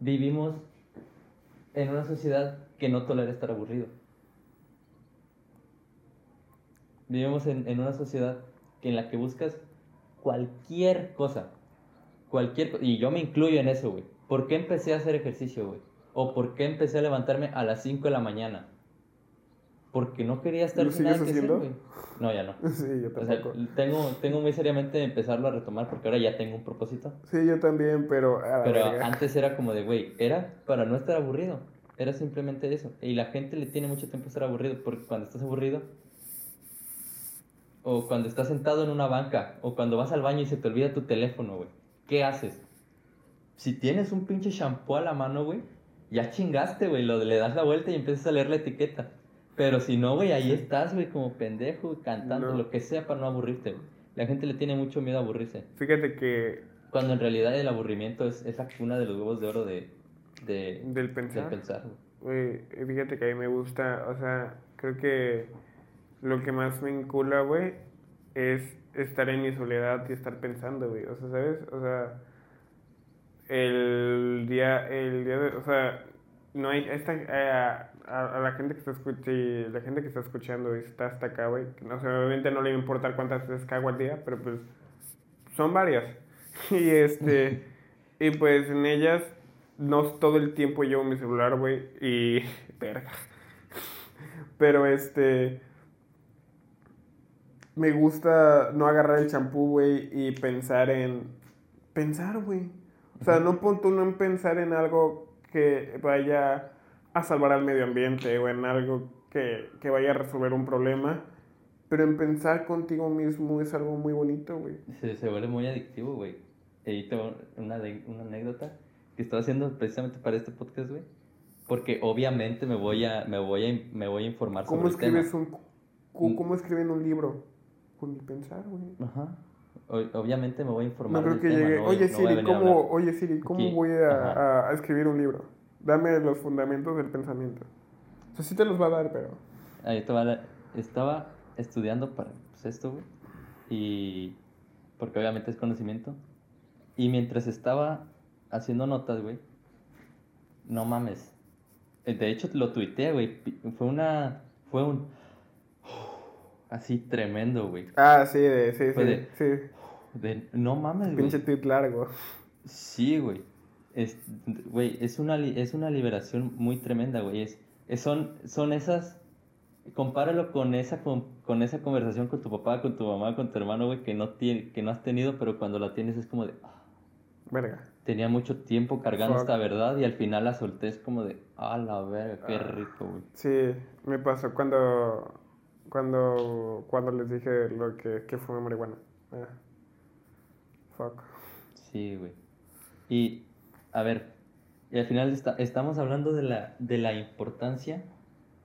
vivimos en una sociedad que no tolera estar aburrido. Vivimos en, en una sociedad que en la que buscas cualquier cosa. Cualquier Y yo me incluyo en eso, güey. ¿Por qué empecé a hacer ejercicio, güey? ¿O por qué empecé a levantarme a las 5 de la mañana? Porque no quería estar ¿Lo sin nada que hacer, güey. No, ya no. [laughs] Sí, yo O sea, tampoco. tengo, tengo muy seriamente empezarlo a retomar porque ahora ya tengo un propósito. Sí, yo también, pero. Pero verga. [laughs] antes era como de, güey, era para no estar aburrido. Era simplemente eso. Y la gente le tiene mucho tiempo a estar aburrido porque cuando estás aburrido, o cuando estás sentado en una banca, o cuando vas al baño y se te olvida tu teléfono, güey, ¿qué haces? Si tienes un pinche shampoo a la mano, güey, ya chingaste, güey, lo, le das la vuelta y empiezas a leer la etiqueta. Pero si no, güey, ahí estás, güey, como pendejo, cantando, No. lo que sea para no aburrirte, güey. La gente le tiene mucho miedo a aburrirse. Fíjate que. Cuando en realidad el aburrimiento es, es la cuna de los huevos de oro de, de, Del del pensar. pensar. güey. Güey, fíjate que a mí me gusta, o sea, creo que lo que más me vincula, güey, es estar en mi soledad y estar pensando, güey. O sea, ¿sabes? O sea, el día, el día de, o sea, no hay, esta, eh, a, a la gente que está la gente que está escuchando está hasta acá, güey, no sé, obviamente no le va a importar cuántas veces cago al día, pero pues son varias. [laughs] Y este, y pues en ellas no todo el tiempo llevo mi celular, güey, y [laughs] verga. Pero este me gusta no agarrar el champú, güey, y pensar en pensar, güey. O sea, no punto no en pensar en algo que vaya a salvar al medio ambiente o en algo que, que vaya a resolver un problema, pero en pensar contigo mismo es algo muy bonito, güey. Se, se vuelve muy adictivo, güey. Y tengo una, de- una anécdota que estaba haciendo precisamente para este podcast, güey. Porque obviamente me voy a, me voy a, me voy a informar ¿Cómo sobre el tema. escribes un cu- cómo escriben un libro? Con el pensar, güey. Ajá. Obviamente me voy a No informar creo del que tema, llegue. no voy- Oye no a Siri, a ¿cómo, oye Siri, ¿cómo Aquí, voy a, a- a escribir un libro? Dame los fundamentos del pensamiento. O sea, sí te los va a dar, pero. Ahí te va la- Estaba estudiando para pues, esto, güey. Y. Porque obviamente es conocimiento. Y mientras estaba haciendo notas, güey. No mames. Eh, De hecho, lo tuiteé, güey. Fue una. Fue un. Así tremendo, güey. Ah, sí, de, sí, sí. Sí. De, no mames, güey. Pinche tweet largo. Sí, güey. Es, güey, es una, es una liberación muy tremenda, güey. Es, es- son, son esas... Compáralo con esa, con, con esa conversación con tu papá, con tu mamá, con tu hermano, güey, que no, tiene, que no has tenido, pero cuando la tienes es como de... "Ah, Verga. tenía mucho tiempo cargando Fuck. esta verdad y al final la solté, es como de... Ah, la verga, qué Ah. rico, güey. Sí, me pasó cuando. Cuando. Cuando les dije lo que, que fue marihuana. Ah. Fuck. Sí, güey. Y, a ver, y al final está- estamos hablando de la, de la importancia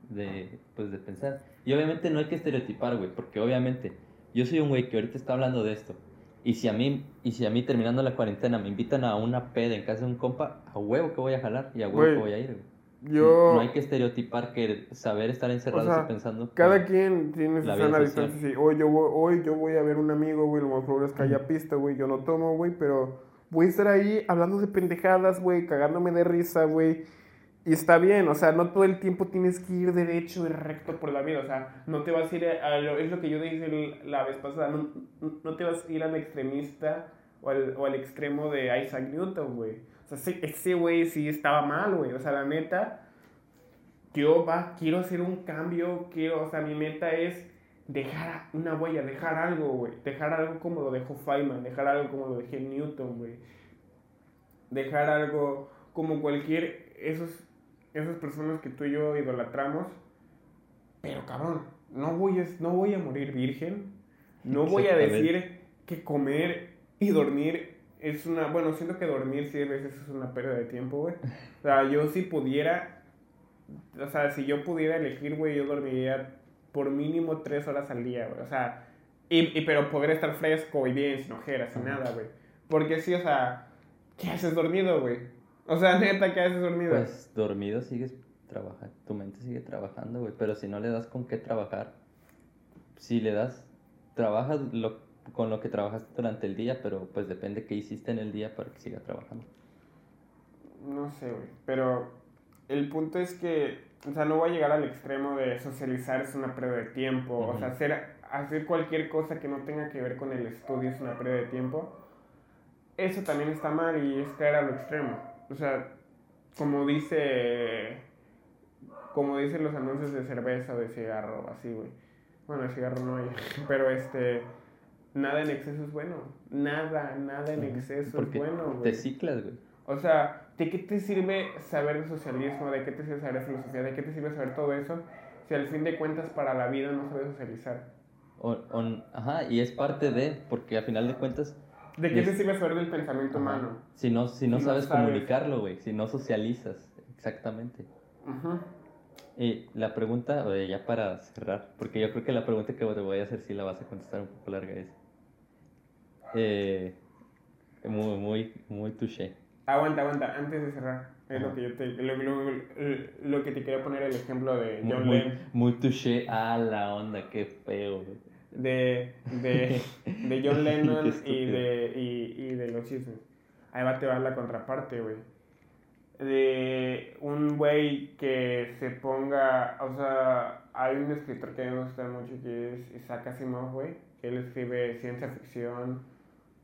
de, pues, de pensar. Y obviamente no hay que estereotipar, güey, porque obviamente yo soy un güey que ahorita está hablando de esto. Y si a mí, y si a mí terminando la cuarentena me invitan a una peda en casa de un compa, a huevo que voy a jalar y a huevo Güey. que voy a ir, güey. Yo... No hay que estereotipar que saber estar encerrados O sea, y pensando... Cada quien tiene su sana distancia. Sí, hoy yo, voy, hoy yo voy a ver un amigo, güey, lo más probable es que haya pista, güey. Yo no tomo, güey, pero voy a estar ahí hablando de pendejadas, güey, cagándome de risa, güey. Y está bien, o sea, no todo el tiempo tienes que ir derecho y recto por la vida, o sea, no te vas a ir a lo, es lo que yo dije la vez pasada, no, no te vas a ir al extremista o al, o al extremo de Isaac Newton, güey. Sea, ese- güey sí estaba mal, güey, o sea, la neta, yo va, quiero hacer un cambio, quiero, o sea, mi meta es dejar una huella, dejar algo, güey, dejar algo como lo dejó Feynman, dejar algo como lo dejó Newton, güey, dejar algo como cualquier, esos, esas personas que tú y yo idolatramos, pero cabrón, no voy a, no voy a morir virgen, no voy a decir que comer y dormir es una, bueno, siento que dormir sí a veces es una pérdida de tiempo, güey, o sea, yo si pudiera, o sea, si yo pudiera elegir, güey, yo dormiría por mínimo tres horas al día, güey. O sea, y, y pero poder estar fresco y bien, sin ojeras, sin nada, güey. Porque sí, o sea, ¿qué haces dormido, güey? O sea, neta, ¿qué haces dormido? Pues dormido sigues trabajando, tu mente sigue trabajando, güey, pero si no le das con qué trabajar, si le das, trabajas lo, con lo que trabajaste durante el día, pero pues depende qué hiciste en el día para que siga trabajando. No sé, güey. Pero el punto es que, o sea, no voy a llegar al extremo de socializar es una pérdida de tiempo. O sea, hacer, hacer cualquier cosa que no tenga que ver con el estudio es una pérdida de tiempo. Eso también está mal y es caer a lo extremo. O sea, como dice. Como dicen los anuncios de cerveza o de cigarro, así, güey. Bueno, el cigarro no hay. [laughs] Pero este. Nada en exceso es bueno. Nada, nada en exceso Porque es bueno, güey. te ciclas, güey. O sea, ¿de qué te sirve saber de socialismo? ¿De qué te sirve saber de filosofía? ¿De qué te sirve saber todo eso? Si al fin de cuentas para la vida no sabes socializar. O, o- ajá, y es parte de, porque a final de cuentas, ¿De qué Es- te sirve saber del pensamiento ajá, humano? si no, si no Si sabes sabes. comunicarlo, güey, si no socializas, exactamente. Ujú. Y la pregunta, oye, ya para cerrar, porque yo creo que la pregunta que te voy a hacer sí la vas a contestar un poco larga es. Eh, muy, muy, muy touché. Aguanta, aguanta, antes de cerrar. Es Ajá. lo que yo te, lo, lo- lo- que te quería poner el ejemplo de John muy, Lennon. muy touché. Ah, la onda, qué feo. De, de, [laughs] de John Lennon y de, y, y de los chismes. Ahí va, te va la contraparte, güey. De un güey que se ponga, o sea, hay un escritor que a me gusta mucho que es Isaac Asimov, güey. Él escribe ciencia ficción.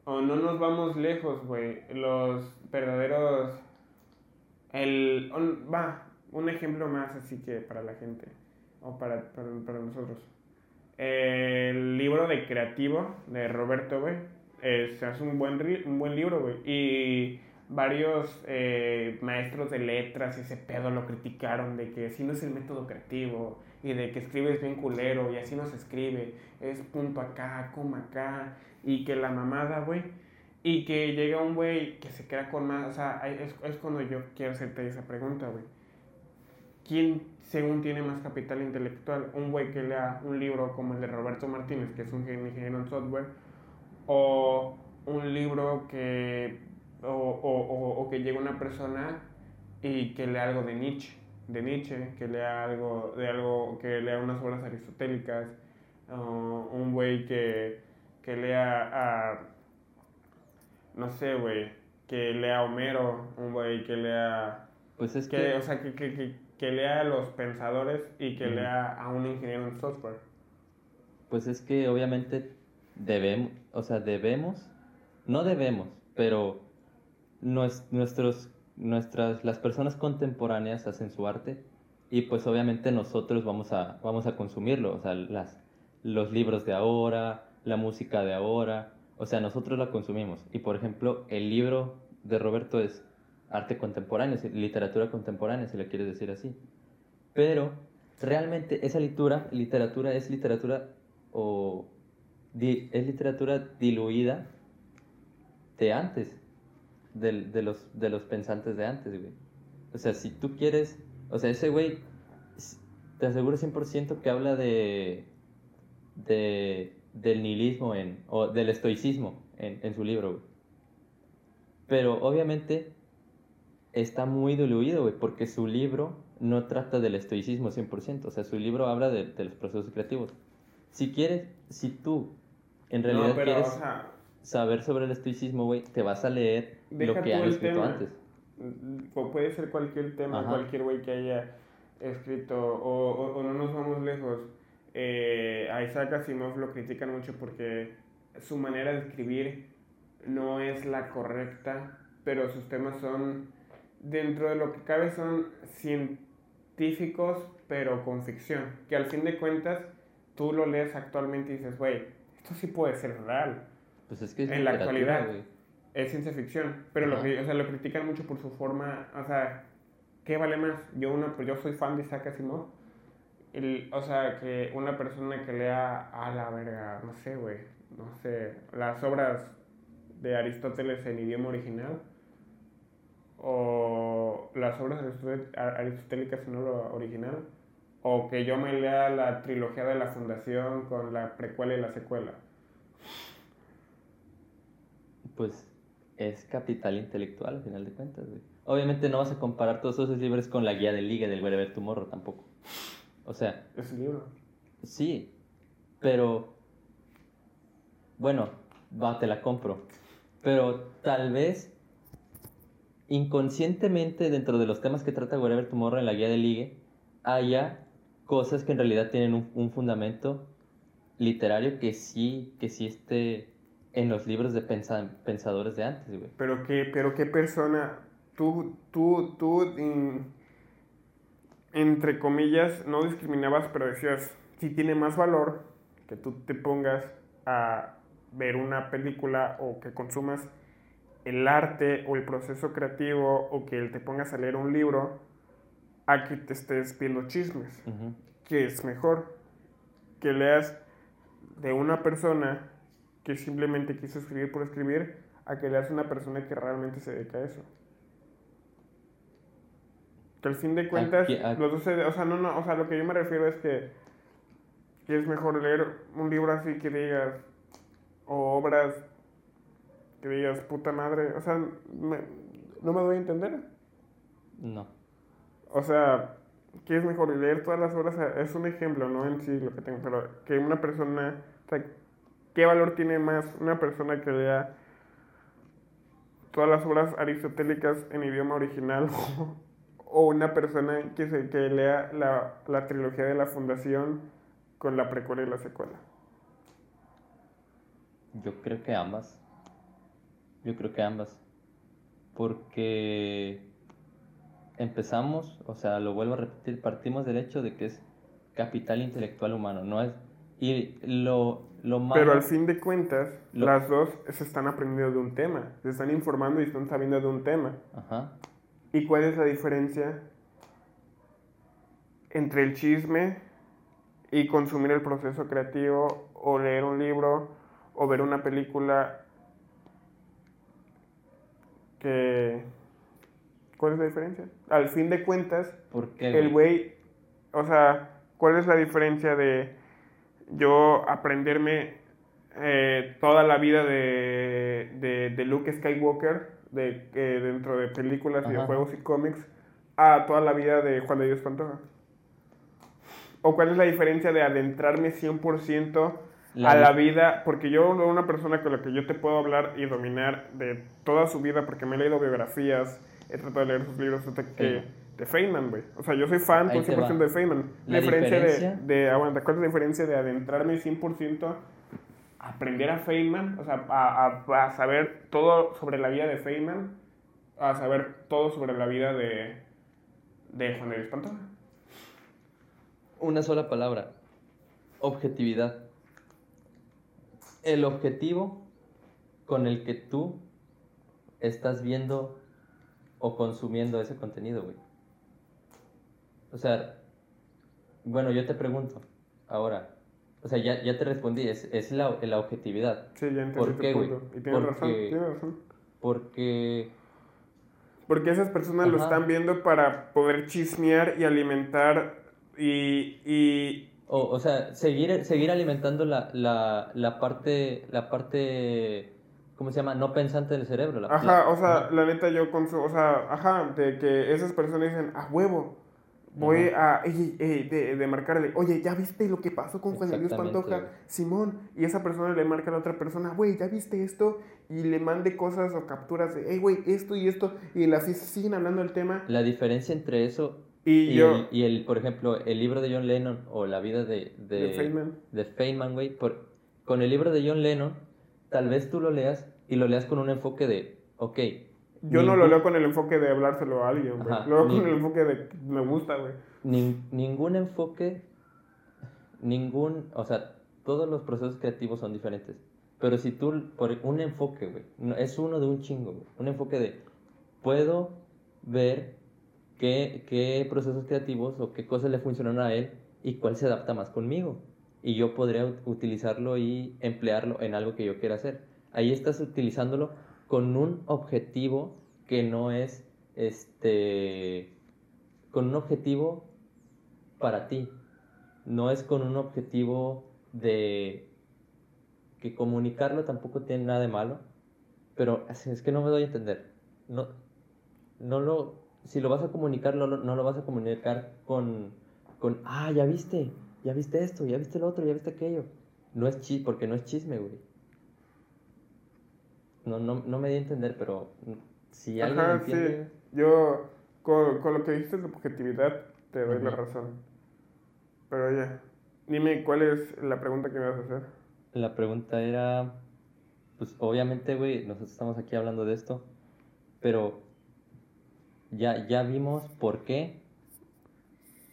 O no nos vamos lejos, güey. Los verdaderos... El... va, un ejemplo más así que para la gente. O para, para, para nosotros. El libro de creativo de Roberto, güey. Es, un buen, un buen libro, güey. Y varios eh, maestros de letras y ese pedo lo criticaron de que así no es el método creativo y de que escribes bien culero y así no se escribe. Es punto acá, coma acá y que la mamada, güey. Y que llega un güey que se queda con más. O sea, es, es cuando yo quiero hacerte esa pregunta, güey. ¿Quién, según tiene más capital intelectual? ¿Un güey que lea un libro como el de Roberto Martínez, que es un ingeniero en software? ¿O un libro que. o, o, o, o que llega una persona y que lea algo de Nietzsche? De Nietzsche, que lea algo, de algo, que lea unas obras aristotélicas, un güey que, que lea a, no sé, güey, que lea a Homero, un güey que lea Pues es que, que, o sea, que, que, que, que lea a los pensadores y que lea a un ingeniero en software. pues es que obviamente debemos, o sea, debemos, no debemos, pero nues- nuestros, nuestras, las personas contemporáneas hacen su arte y pues obviamente nosotros vamos a, vamos a consumirlo, o sea, las, los libros de ahora, la música de ahora, o sea, nosotros la consumimos. Y por ejemplo, el libro de Roberto es arte contemporáneo, literatura contemporánea, si le quieres decir así. Pero realmente esa literatura, literatura es literatura o di- es literatura diluida de antes, del- de, los, de los pensantes de antes, güey. O sea, si tú quieres, o sea, ese güey, te aseguro 100% que habla de, de, del nihilismo en, o del estoicismo en, en su libro, güey. Pero obviamente está muy diluido, güey, porque su libro no trata del estoicismo 100%, o sea, su libro habla de, de los procesos creativos. Si quieres, si tú en realidad no, pero, quieres o sea, saber sobre el estoicismo, güey, te vas a leer Deja lo que han escrito tema. antes. o puede ser cualquier tema, Ajá. cualquier güey que haya escrito, o, o- o no nos vamos lejos. Eh, a Isaac Asimov lo critican mucho porque su manera de escribir no es la correcta, pero sus temas son, dentro de lo que cabe, son científicos, pero con ficción. Que al fin de cuentas, tú lo lees actualmente y dices, güey, esto sí puede ser real. Pues es que es En la actualidad. Es ciencia ficción, pero lo, o sea, lo critican mucho por su forma, o sea, ¿qué vale más? Yo, una, pues yo soy fan de Isaac Asimov, el- o sea, que una persona que lea a la verga, no sé, güey, no sé, las obras de Aristóteles en idioma original, o las obras aristotélicas en obra original, o que yo me lea la trilogía de la Fundación con la precuela y la secuela. Pues es capital intelectual al final de cuentas, güey. Obviamente no vas a comparar todos esos libros con la guía de liga del Wherever Tomorrow tampoco. O sea, Es un libro. sí, pero bueno, va, te la compro. Pero tal vez inconscientemente dentro de los temas que trata Wherever Tomorrow en la guía de ligue haya cosas que en realidad tienen un, un fundamento literario que sí, que sí esté en los libros de pensa- pensadores de antes, güey. Pero qué, pero qué persona, tú, tú, tú, entre comillas, no discriminabas, pero decías, si tiene más valor que tú te pongas a ver una película o que consumas el arte o el proceso creativo o que te pongas a leer un libro a que te estés viendo chismes. Que es mejor que leas de una persona que simplemente quiso escribir por escribir a que leas una persona que realmente se dedica a eso. Que al fin de cuentas, Aquí- aquí- los dos se- o sea, no, no, o sea, lo que yo me refiero es que, que es mejor leer un libro así que digas, o obras que digas, puta madre, o sea, me- no me doy a entender. No. O sea, ¿qué es mejor? Leer todas las obras es un ejemplo, no en sí lo que tengo, pero que una persona, o sea, ¿qué valor tiene más una persona que lea todas las obras aristotélicas en idioma original [laughs] o una persona que, se, que lea la, la trilogía de la Fundación con la precuela y la secuela? Yo creo que ambas. Yo creo que ambas. Porque empezamos, o sea, lo vuelvo a repetir, partimos del hecho de que es capital intelectual humano, no es... Y lo, lo malo... Pero al fin de cuentas, Lo- las dos se están aprendiendo de un tema, se están informando y están sabiendo de un tema. Ajá. ¿Y cuál es la diferencia entre el chisme y consumir el proceso creativo o leer un libro o ver una película que... ¿Cuál es la diferencia? Al fin de cuentas, el güey, o sea, ¿cuál es la diferencia de yo aprenderme eh, toda la vida de, de, de Luke Skywalker de, eh, dentro de películas, Ajá. videojuegos y cómics a toda la vida de Juan de Dios Pantoja? ¿O cuál es la diferencia de adentrarme 100% La a la vida? Porque yo, una persona con la que yo te puedo hablar y dominar de toda su vida, porque me he leído biografías, he tratado de leer sus libros, hasta que. De Feynman, güey. O sea, yo soy fan por te 100% va. de Feynman. La diferencia, diferencia- de, de, aguanta, ¿cuál es la diferencia de adentrarme 100% a aprender a Feynman? O sea, a, a- a saber todo sobre la vida de Feynman, a saber todo sobre la vida de, de Juan de Pantoja. Una sola palabra. Objetividad. El objetivo con el que tú estás viendo o consumiendo ese contenido, güey. O sea, bueno, yo te pregunto, ahora, o sea, ya, ya te respondí, es, es la, la objetividad. Sí, ya entendí ¿Por qué, güey? Y tienes razón, Porque- tienes razón. Porque, Porque esas personas lo están viendo para poder chismear y alimentar y, y o, o sea, seguir, seguir alimentando la, la, la parte, la parte ¿cómo se llama? No pensante del cerebro. La, Ajá, o sea, ajá. la neta yo con su, o sea, ajá, de que esas personas dicen, a huevo, voy a, ey, ey, de, de marcarle, oye, ¿ya viste lo que pasó con Juan Luis Exactamente, Pantoja? Simón, y esa persona le marca a la otra persona, güey, ¿ya viste esto? Y le mande cosas o capturas de, hey, güey, esto y esto, y las siguen hablando del tema, La diferencia entre eso y, y, yo, el, y el, por ejemplo, el libro de John Lennon o la vida de, de, de Feynman, de Feynman, güey, por- con el libro de John Lennon, tal vez tú lo leas y lo leas con un enfoque de, ok. Yo no lo leo con el enfoque de hablárselo a alguien, güey, lo leo con el enfoque de, me gusta, güey. nin- ningún enfoque, ningún, o sea, todos los procesos creativos son diferentes. Pero si tú, por un enfoque, güey, es uno de un chingo, güey, un enfoque de, puedo ver qué, qué procesos creativos o qué cosas le funcionan a él y cuál se adapta más conmigo. Y yo podría ut- utilizarlo y emplearlo en algo que yo quiera hacer. Ahí estás utilizándolo con un objetivo que no es, este, con un objetivo para ti. No es con un objetivo de que comunicarlo tampoco tiene nada de malo, pero es que no me doy a entender. No, no lo, si lo vas a comunicar, no no lo vas a comunicar con, con, ah, ya viste, ya viste esto, ya viste lo otro, ya viste aquello. No es chis, porque no es chisme, güey. No, no, no me di a entender, pero si alguien Ajá, entiende, sí. Yo, con, con lo que dijiste de objetividad, te doy la Ujú. razón. Pero ya, dime cuál es la pregunta que me vas a hacer. La pregunta era, pues obviamente, güey, nosotros estamos aquí hablando de esto, pero ya, ya vimos por qué.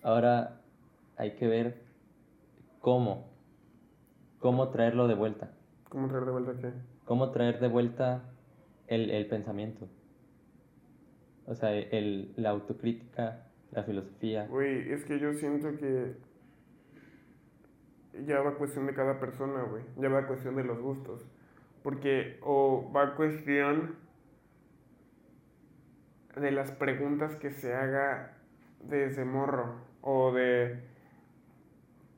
Ahora hay que ver cómo, cómo traerlo de vuelta, ¿Cómo traer de vuelta qué? Cómo traer de vuelta el, el pensamiento. O sea, el, la autocrítica, la filosofía. Güey, es que yo siento que ya va cuestión de cada persona, güey. Ya va cuestión de los gustos. Porque o va cuestión de las preguntas que se haga desde morro. O de...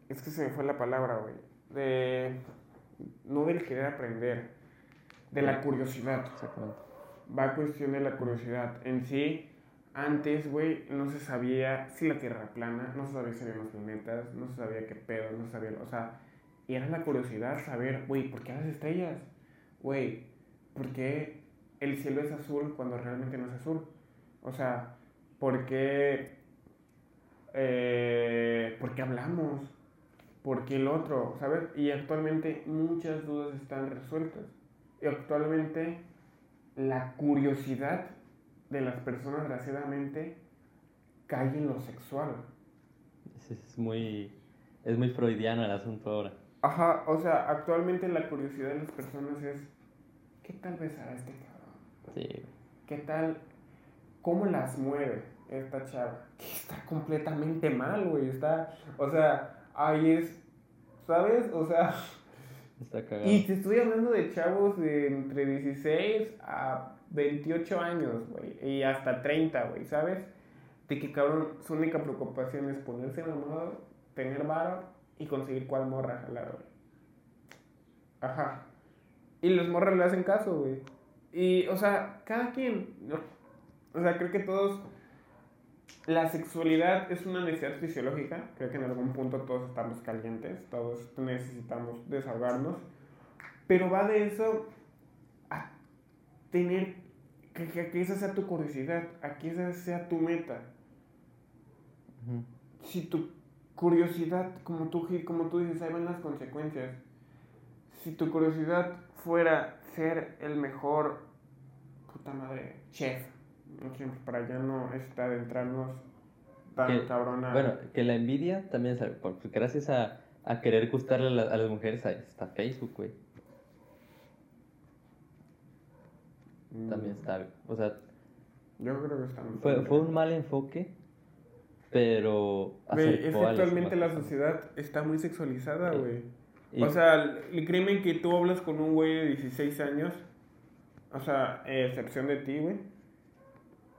Es que se me fue la palabra, güey. De... No del querer aprender. De la curiosidad Exactamente. va a cuestión de la curiosidad. En sí, antes, güey, no se sabía si la Tierra era plana, no se sabía si había más planetas, no se sabía qué pedo, no se sabía, o sea, y era la curiosidad saber, güey, ¿por qué las estrellas? Güey, ¿por qué el cielo es azul cuando realmente no es azul? O sea, ¿por qué, eh, ¿por qué hablamos? ¿Por qué el otro? ¿Sabes? Y actualmente muchas dudas están resueltas. Y actualmente la curiosidad de las personas, desgraciadamente, cae en lo sexual. Es, es muy, es muy freudiano el asunto ahora. Ajá, o sea, actualmente la curiosidad de las personas es, ¿qué tal besará este cabrón? Sí, ¿Qué tal? ¿Cómo las mueve esta chava? Que está completamente mal, güey. Está, o sea, ahí es, ¿sabes? O sea, y te estoy hablando de chavos de entre 16 a 28 años, güey. Y hasta 30, güey, ¿sabes? De que, cabrón, su única preocupación es ponerse enamorado, tener varo y conseguir cuál morra jalar, güey. Ajá. Y los morras le hacen caso, güey. Y, o sea, cada quien. O sea, creo que todos... La sexualidad es una necesidad fisiológica. Creo que en algún punto todos estamos calientes, todos necesitamos desahogarnos. Pero va de eso a tener que, que, que esa sea tu curiosidad, a que esa sea tu meta. Si tu curiosidad, como tú, como tú dices, ahí van las consecuencias. Si tu curiosidad fuera ser el mejor, puta madre, chef, para ya no este, adentrarnos tan Que- cabrona. Bueno, que la envidia también, por- gracias a, a querer gustarle a, la- a las mujeres, ahí está Facebook, güey. Mm, También está, o sea, Yo creo que está muy fue, fue un mal enfoque, pero Güey, es que actualmente la sociedad está muy sexualizada, güey. O sea, el crimen que tú hablas con un güey de 16 años, o sea, eh, excepción de ti, güey.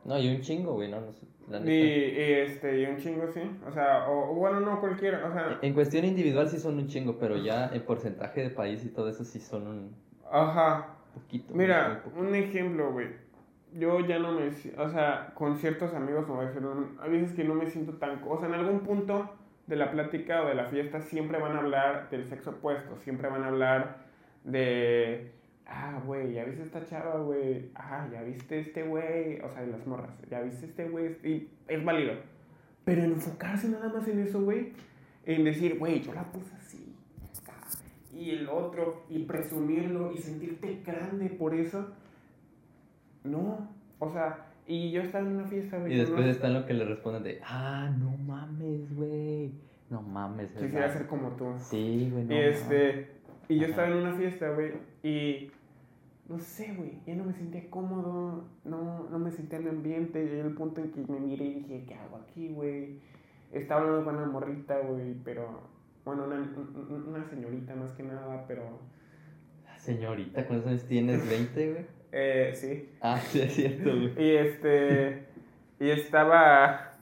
No, y un chingo, güey, no, no sé, la Y, neta. y, este, y un chingo, sí. O sea, o, o bueno, no cualquiera, o sea, En cuestión individual sí son un chingo, pero ya en porcentaje de país y todo eso sí son un... ajá. poquito. Mira, poquito. un ejemplo, güey. Yo ya no me... O sea, con ciertos amigos, me voy a decir, a veces que no me siento tan... O sea, en algún punto de la plática o de la fiesta siempre van a hablar del sexo opuesto. Siempre van a hablar de... Ah, güey, ya viste esta chava, güey. Ah, ya viste este güey. O sea, de las morras. Ya viste este güey. Y es válido. Pero en enfocarse nada más en eso, güey. En decir, güey, yo la puse así. acá, Y el otro. Y presumirlo. Y sentirte grande por eso. No. O sea, y yo estaba en una fiesta, güey. Y después unos- está lo que le responden de, ah, no mames, güey. No mames, Quisiera ser como tú. Sí, güey, no y este. Y yo Ajá. estaba en una fiesta, güey. Y. No sé, güey. Ya no me sentía cómodo. No, no me sentía en el ambiente. Llegué al punto en que me miré y dije, ¿qué hago aquí, güey? Estaba hablando con una morrita, güey. Pero. Bueno, una, un- una señorita más que nada, pero. Señorita, ¿cuántos años tienes? ¿20, güey? [laughs] Eh, sí. Ah, sí, es cierto, güey. Y este. Y estaba.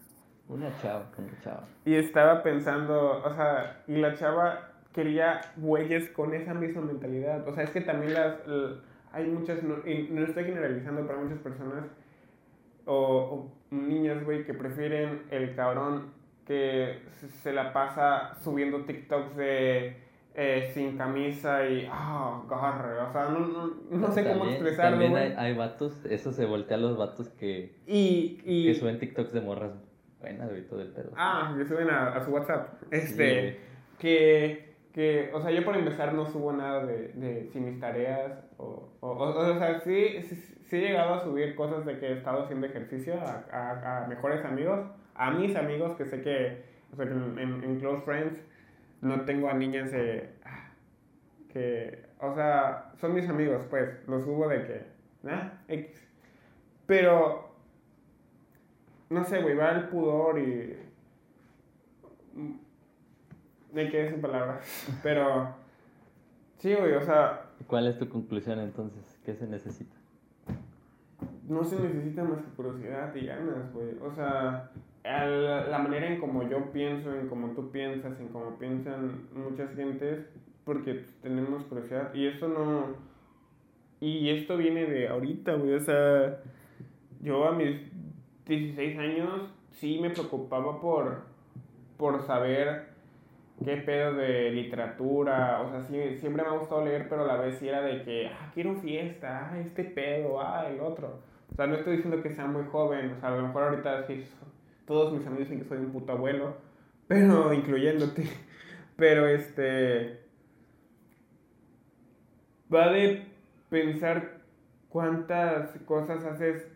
Una chava, una chava. Y estaba pensando, o sea, y la chava quería güeyes con esa misma mentalidad. O sea, es que también las, hay muchas, no, y no estoy generalizando, pero hay muchas personas o, o niñas, güey, que prefieren el cabrón que se- la pasa subiendo TikToks de eh, sin camisa y, ah, agarre. O sea, no, no, no sé cómo También- expresarlo, También hay, hay vatos, eso se voltea a los vatos que, Y, y, que suben TikToks de morras buenas, güey, todo el pedo. Ah, que suben a, a su WhatsApp. Sí, Este, güey. que, que, o sea, yo por empezar no subo nada de, de si mis tareas, o, o, o, o sea, sí, sí, sí he llegado a subir cosas de que he estado haciendo ejercicio a, a, a mejores amigos, a mis amigos que sé que, o sea, en, en, Close Friends no tengo a niñas de, ah, que, o sea, son mis amigos, pues, los subo de que, ¿ah? X. Pero, no sé, güey, va el pudor y... Me quedé sin palabras. Pero, sí, güey, o sea, ¿Cuál es tu conclusión entonces? ¿Qué se necesita? no se necesita más que curiosidad y ganas, güey. O sea, el- la manera en como yo pienso, en como tú piensas, en como piensan muchas gentes, porque tenemos curiosidad. Y esto no... Y esto viene de ahorita, güey. O sea, yo a mis 16 años sí me preocupaba por, por saber qué pedo de literatura. O sea, sí, siempre me ha gustado leer, pero a la vez era de que, ah, quiero fiesta, ah, este pedo, ah, el otro. O sea, no estoy diciendo que sea muy joven. O sea, a lo mejor ahorita sí, todos mis amigos dicen que soy un puto abuelo, [laughs] pero incluyéndote. Pero este. Va de pensar cuántas cosas haces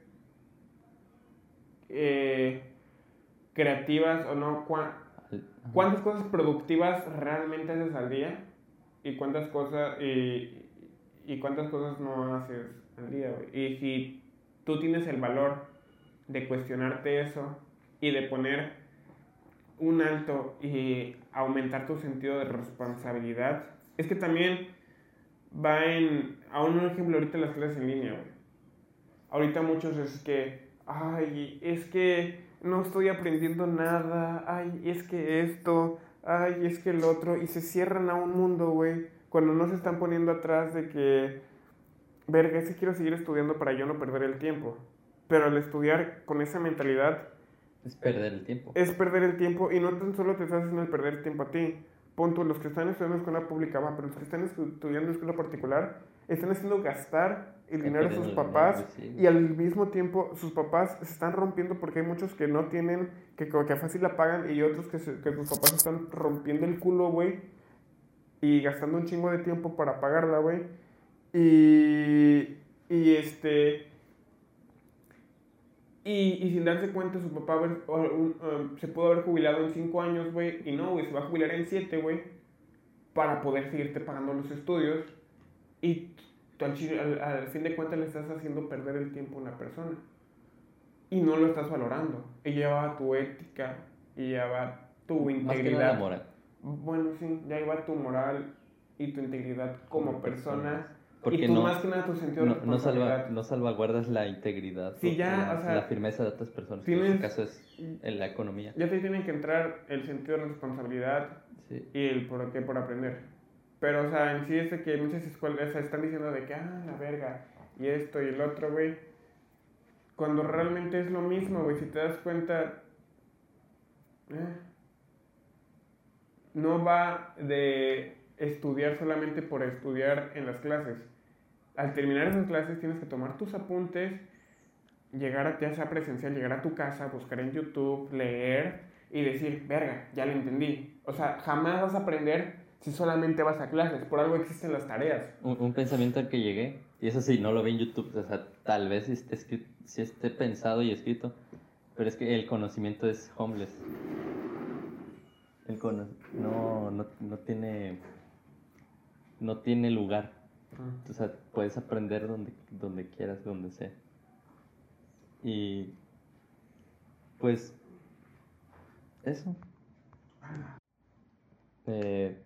eh, creativas o no. Cuántas cosas productivas realmente haces al día y cuántas cosas y, y cuántas cosas no haces al día. Y si tú tienes el valor de cuestionarte eso y de poner un alto y aumentar tu sentido de responsabilidad, es que también va en, a un ejemplo ahorita las clases en línea. Ahorita muchos es que, ay, es que no estoy aprendiendo nada, ay, es que esto, ay, es que el otro, y se cierran a un mundo, güey, cuando no se están poniendo atrás de que, verga, es que quiero seguir estudiando para yo no perder el tiempo. Pero al estudiar con esa mentalidad, Es perder el tiempo. es perder el tiempo y no tan solo te estás haciendo el perder el tiempo a ti. Punto, los que están estudiando en escuela pública, va, pero los que están estu- estudiando en escuela particular están haciendo gastar el dinero de sus papás y al mismo tiempo sus papás se están rompiendo porque hay muchos que no tienen, que, como que fácil la pagan y otros que, se- que sus papás están rompiendo el culo, güey, y gastando un chingo de tiempo para pagarla, güey. Y, y este... Y, y sin darse cuenta, su papá o um, se pudo haber jubilado en 5 años, güey. Y no, güey, se va a jubilar en 7, güey. Para poder seguirte pagando los estudios. Y tú al, al- al fin de cuentas le estás haciendo perder el tiempo a una persona. Y no lo estás valorando. Y ya va tu ética. Y ya va tu Más que la integridad. Bueno, sí, ya va tu moral y tu integridad como, Como persona. persona. Porque y tú no- más que nada tu sentido de No, no, salva, no salvaguardas la integridad. Sí, ya, la, o sea, la firmeza de otras personas. que En tienes- este caso es en la economía. Ya te tiene que entrar el sentido de responsabilidad Sí. y el por qué por aprender. Pero, o sea, en sí es de que muchas escuelas están diciendo de que, ah, la verga, y esto y el otro, güey. Cuando realmente es lo mismo, güey. Si te das cuenta, eh, no va de estudiar solamente por estudiar en las clases. Al terminar esas clases tienes que tomar tus apuntes, llegar a, ya sea presencial, llegar a tu casa, buscar en YouTube, leer y decir, verga, ya lo entendí. O sea, jamás vas a aprender si solamente vas a clases. Por algo existen las tareas. Un, pensamiento al que llegué, y eso sí, no lo vi en YouTube, o sea, tal vez si esté, si esté pensado y escrito, pero es que el conocimiento es homeless. El no, no, no tiene no tiene lugar. O sea, puedes aprender donde, donde quieras, donde sea. Y pues eso. Eh,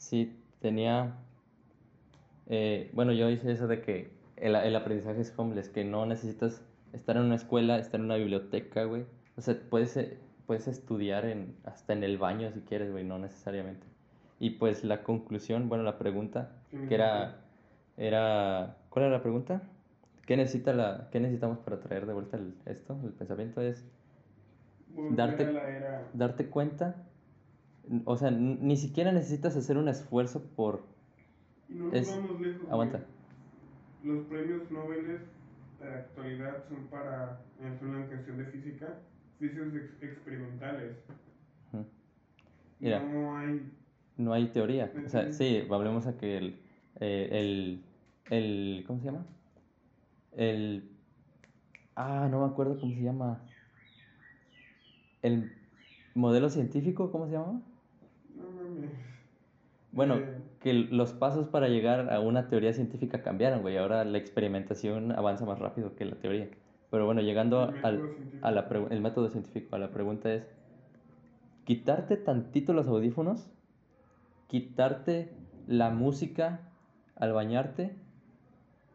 sí, tenía... Eh, bueno, yo hice eso de que el, el aprendizaje es homeless, que no necesitas estar en una escuela, estar en una biblioteca, güey. O sea, puedes, eh, puedes estudiar en, hasta en el baño si quieres, güey, no necesariamente. Y pues la conclusión, bueno, la pregunta, que era, era, ¿cuál era la pregunta? ¿Qué, necesita la, qué necesitamos para traer de vuelta el, esto? El pensamiento es darte, darte cuenta, o sea, ni siquiera necesitas hacer un esfuerzo por... Y no es, vamos lejos. Aguanta. Los premios Nobel de la actualidad son para, en una cuestión de física, físicos experimentales. Mira. No hay no hay teoría. O sea, sí, hablemos a que el, eh, el, el, ¿cómo se llama? El, ah, no me acuerdo cómo se llama. El modelo científico, ¿cómo se llama? [laughs] Bueno, eh. que los pasos para llegar a una teoría científica cambiaron, güey. Ahora la experimentación avanza más rápido que la teoría. Pero bueno, llegando al a la el método científico, a la pregunta es, quitarte tantito los audífonos quitarte la música al bañarte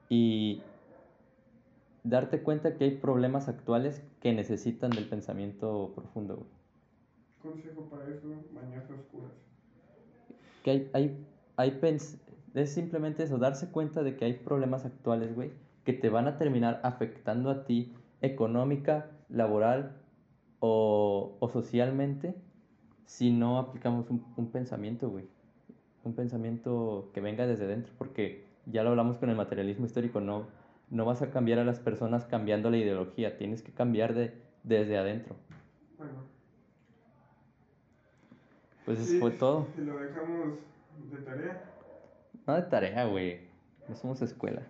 y darte cuenta que hay problemas actuales que necesitan del pensamiento profundo. Consejo para eso, bañarse oscuras. Que hay, hay, hay es simplemente eso, darse cuenta de que hay problemas actuales, güey, que te van a terminar afectando a ti económica, laboral o, o socialmente si no aplicamos un, un pensamiento, güey un pensamiento que venga desde dentro, porque ya lo hablamos con el materialismo histórico, no, no vas a cambiar a las personas cambiando la ideología, tienes que cambiar de, desde adentro. Bueno. Pues eso fue todo. Y lo dejamos de tarea. No de tarea, güey. No somos escuela.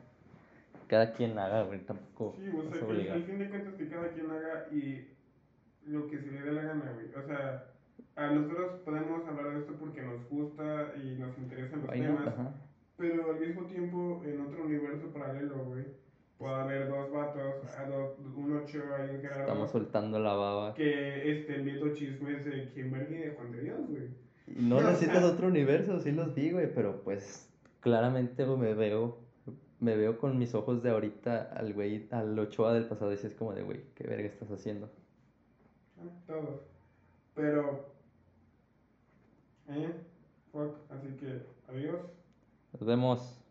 Cada quien haga, güey, tampoco. Sí, o sea, que al fin de cuentas que cada quien haga y lo que se le dé la gana, güey. O sea, a nosotros podemos hablar de esto porque nos gusta y nos interesan los temas, pero al mismo tiempo en otro universo paralelo, güey, puede haber dos vatos, un ocho y un Gerardo. Estamos soltando la baba. Que estén viendo chismes de Kimberly y de Juan de Dios, güey. No necesitas otro universo, sí los digo, güey, pero pues claramente me veo me veo con mis ojos de ahorita al güey, al Ochoa del pasado y es como de, güey, ¿qué verga estás haciendo? Ah, todos. Pero eh, fuck, así que adiós. Nos vemos.